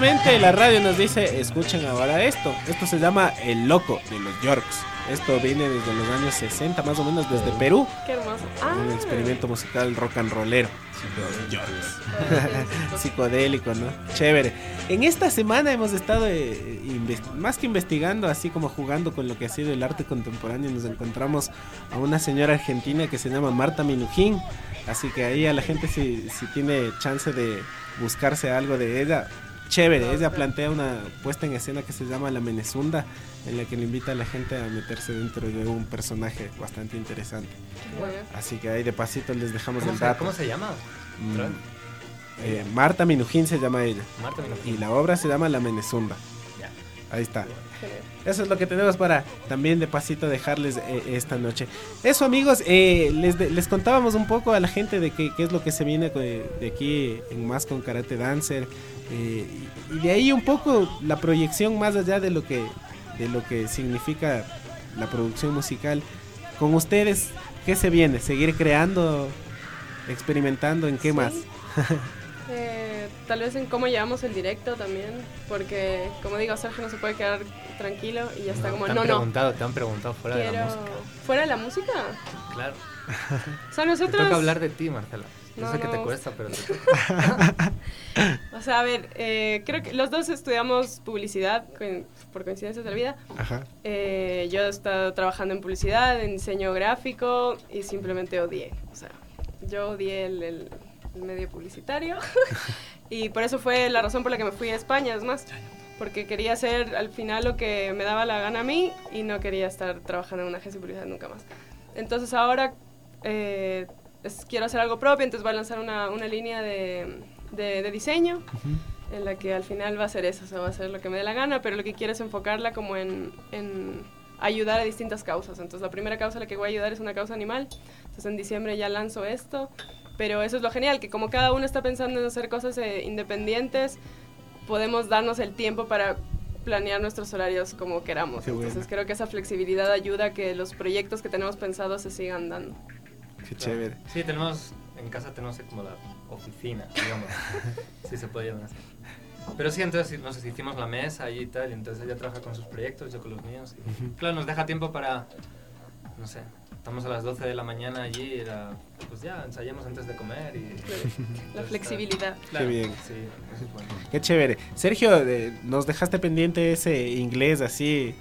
La radio nos dice, escuchen ahora esto. Esto se llama El Loco de los Yorks. Esto viene desde los años 60, más o menos desde Perú. Qué hermoso. Ah, Un experimento musical rock and rollero. Los Yorks. Psicodélico, ¿no? Chévere. En esta semana hemos estado eh, más que investigando, así como jugando con lo que ha sido el arte contemporáneo, nos encontramos a una señora argentina que se llama Marta Minujín. Así que ahí a la gente si, si tiene chance de buscarse algo de ella, chévere. Ella plantea una puesta en escena que se llama La Menezunda, en la que le invita a la gente a meterse dentro de un personaje bastante interesante. bueno. Así que ahí de pasito les dejamos ¿Cómo el dato. cómo se llama? Mm, eh, Marta Minujín se llama ella. Marta Y Minujín. la obra se llama La Menezunda. Ahí está. Eso es lo que tenemos para también de pasito dejarles eh, esta noche. Eso amigos, eh, les, de- les contábamos un poco a la gente de qué es lo que se viene de, de aquí en más con Karate Dancer. eh, y, y de ahí un poco la proyección más allá de lo que, de lo que significa la producción musical. Con ustedes, ¿qué se viene? ¿Seguir creando? ¿Experimentando? ¿En qué Sí. más? Tal vez en cómo llevamos el directo también, porque como digo, Sergio no se puede quedar tranquilo y ya está como, te han no, no, preguntado, te han preguntado fuera de la música. ¿Fuera de la música? Claro. O sea, Te nosotros... toca hablar de ti, Marcela. No, sé que no te cuesta, pero te toca. O sea, a ver, eh, creo que los dos estudiamos publicidad por coincidencias de la vida. Ajá. Eh, yo he estado trabajando en publicidad, en diseño gráfico y simplemente odié. O sea, yo odié el medio publicitario y por eso fue la razón por la que me fui a España, es más, porque quería hacer al final lo que me daba la gana a mí y no quería estar trabajando en una agencia de publicidad nunca más. Entonces ahora eh, es- quiero hacer algo propio, entonces voy a lanzar una, una línea de, de- de diseño en la que al final va a ser eso, o sea, va a ser lo que me dé la gana, pero lo que quiero es enfocarla como en, en ayudar a distintas causas. Entonces, la primera causa a la que voy a ayudar es una causa animal. Entonces, en diciembre ya lanzo esto, pero eso es lo genial, que como cada uno está pensando en hacer cosas eh, independientes, podemos darnos el tiempo para planear nuestros horarios como queramos. Entonces, creo que esa flexibilidad ayuda a que los proyectos que tenemos pensados se sigan dando. Qué chévere. Sí, tenemos, en casa tenemos como la oficina, digamos. sí, se puede llamar así. Pero sí, entonces nos hicimos la mesa y tal, y entonces ella trabaja con sus proyectos, yo con los míos. y, claro, nos deja tiempo para, no sé, estamos a las 12 de la mañana allí, y era, pues ya, ensayamos antes de comer y... La flexibilidad. Claro, bien. Sí, eso es bueno. Qué chévere. Sergio, eh, nos dejaste pendiente ese inglés así,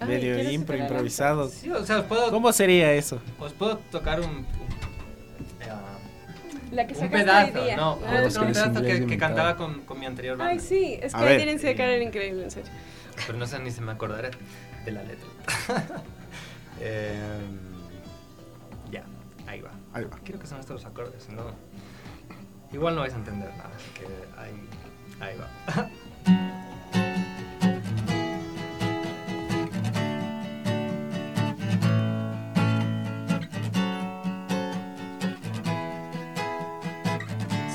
Ay, medio ¿quieres impro, improvisado. Sí, o sea, os puedo, ¿Cómo sería eso? os puedo tocar un... un- eh, La que un pedazo, hoy día. no, Ah, es un pedazo que, que cantaba con, con mi anterior banda. Ay, sí, es A que ver. tienen que cara era increíble, en serio. Pero no sé ni si me acordaré de la letra. Ya, ahí va. Creo que son estos los acordes, no. Igual no vais a entender nada, así que ahí, ahí va.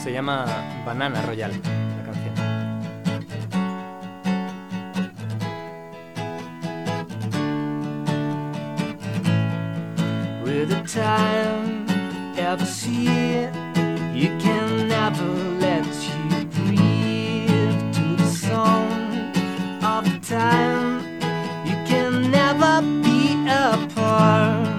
Se llama Banana Royal, la canción. with the time ever see it. You can never let you breathe to the song of time. You can never be apart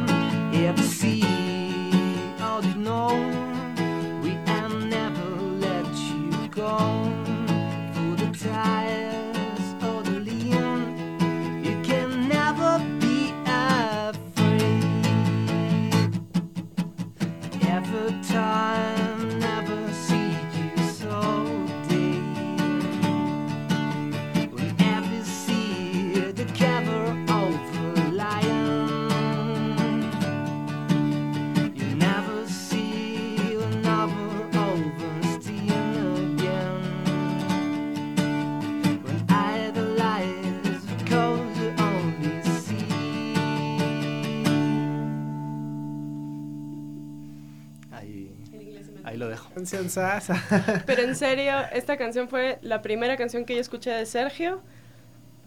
ahí lo dejo. Canción sasa. Pero en serio, esta canción fue la primera canción que yo escuché de Sergio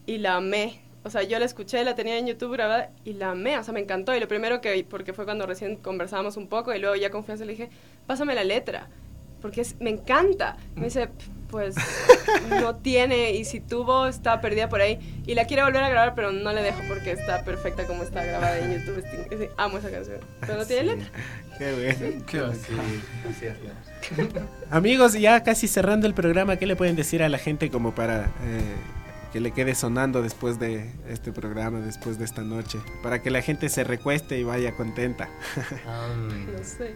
y la amé. O sea, yo la escuché, la tenía en YouTube grabada y la amé. O sea, me encantó. Y lo primero que, porque fue cuando recién conversábamos un poco y luego ya confianza le dije, pásame la letra. Porque es- me encanta. Me dice, pues no tiene y si tuvo está perdida por ahí y la quiere volver a grabar pero no le dejo porque está perfecta como está grabada en YouTube. Es- amo esa canción, pero no tiene letra. Qué bueno. Qué hacíamos. Amigos, ya casi cerrando el programa, ¿qué le pueden decir a la gente como para eh, que le quede sonando después de este programa, después de esta noche? Para que la gente se recueste y vaya contenta. Am, No sé.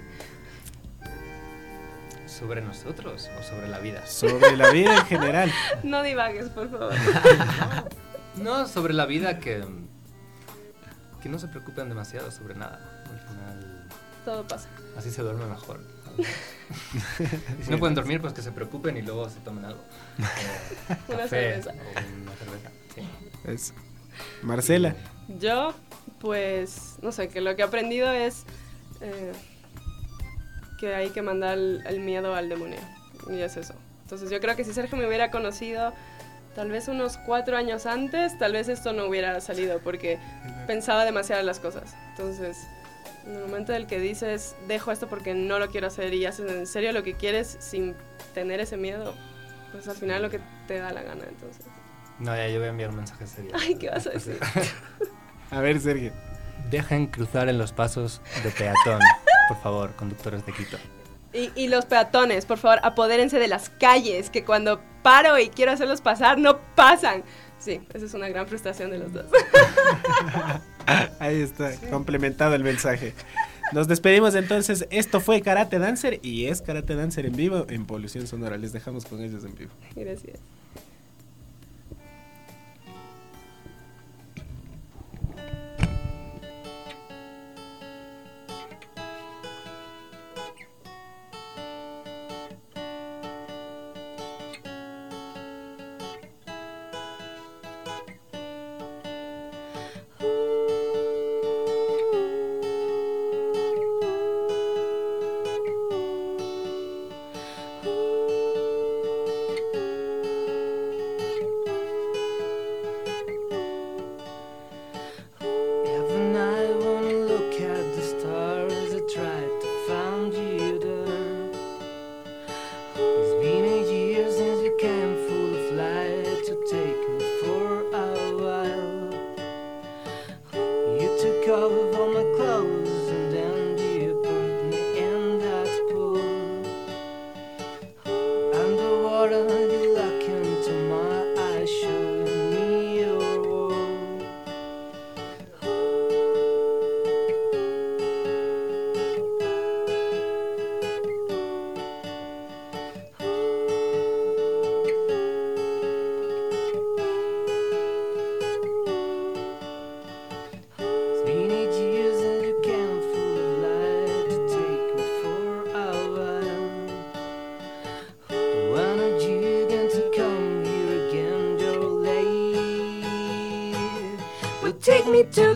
¿Sobre nosotros o sobre la vida? Sobre la vida en general. No divagues, por favor. No, sobre la vida que, que no se preocupen demasiado sobre nada. Al final, Todo pasa. así se duerme mejor. Y si no pueden dormir, pues que se preocupen y luego se tomen algo. Eh, Una café cerveza. o una cerveza. Sí. Es Marcela. Yo, pues, no sé, que lo que he aprendido es eh, que hay que mandar el, el miedo al demonio. Y es eso. Entonces yo creo que si Sergio me hubiera conocido tal vez unos cuatro años antes, tal vez esto no hubiera salido porque pensaba demasiado en las cosas. Entonces, en el momento del que dices, dejo esto porque no lo quiero hacer y haces en serio lo que quieres sin tener ese miedo, pues al final lo que te da la gana. Entonces, No, ya yo voy a enviar un mensaje serio. ay, ¿qué vas a decir? A ver, Sergio. Dejen cruzar en los pasos de peatón, por favor, conductores de Quito. Y, y los peatones, por favor, apodérense de las calles, que cuando paro y quiero hacerlos pasar, no pasan. Sí, esa es una gran frustración de los dos. Ahí está, complementado el mensaje. Nos despedimos entonces. Esto fue Karate Dancer y es Karate Dancer en vivo en Polución Sonora. Les dejamos con ellos en vivo. Gracias.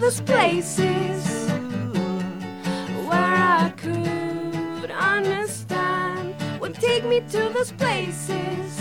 Those places where I could understand. Would take me to those places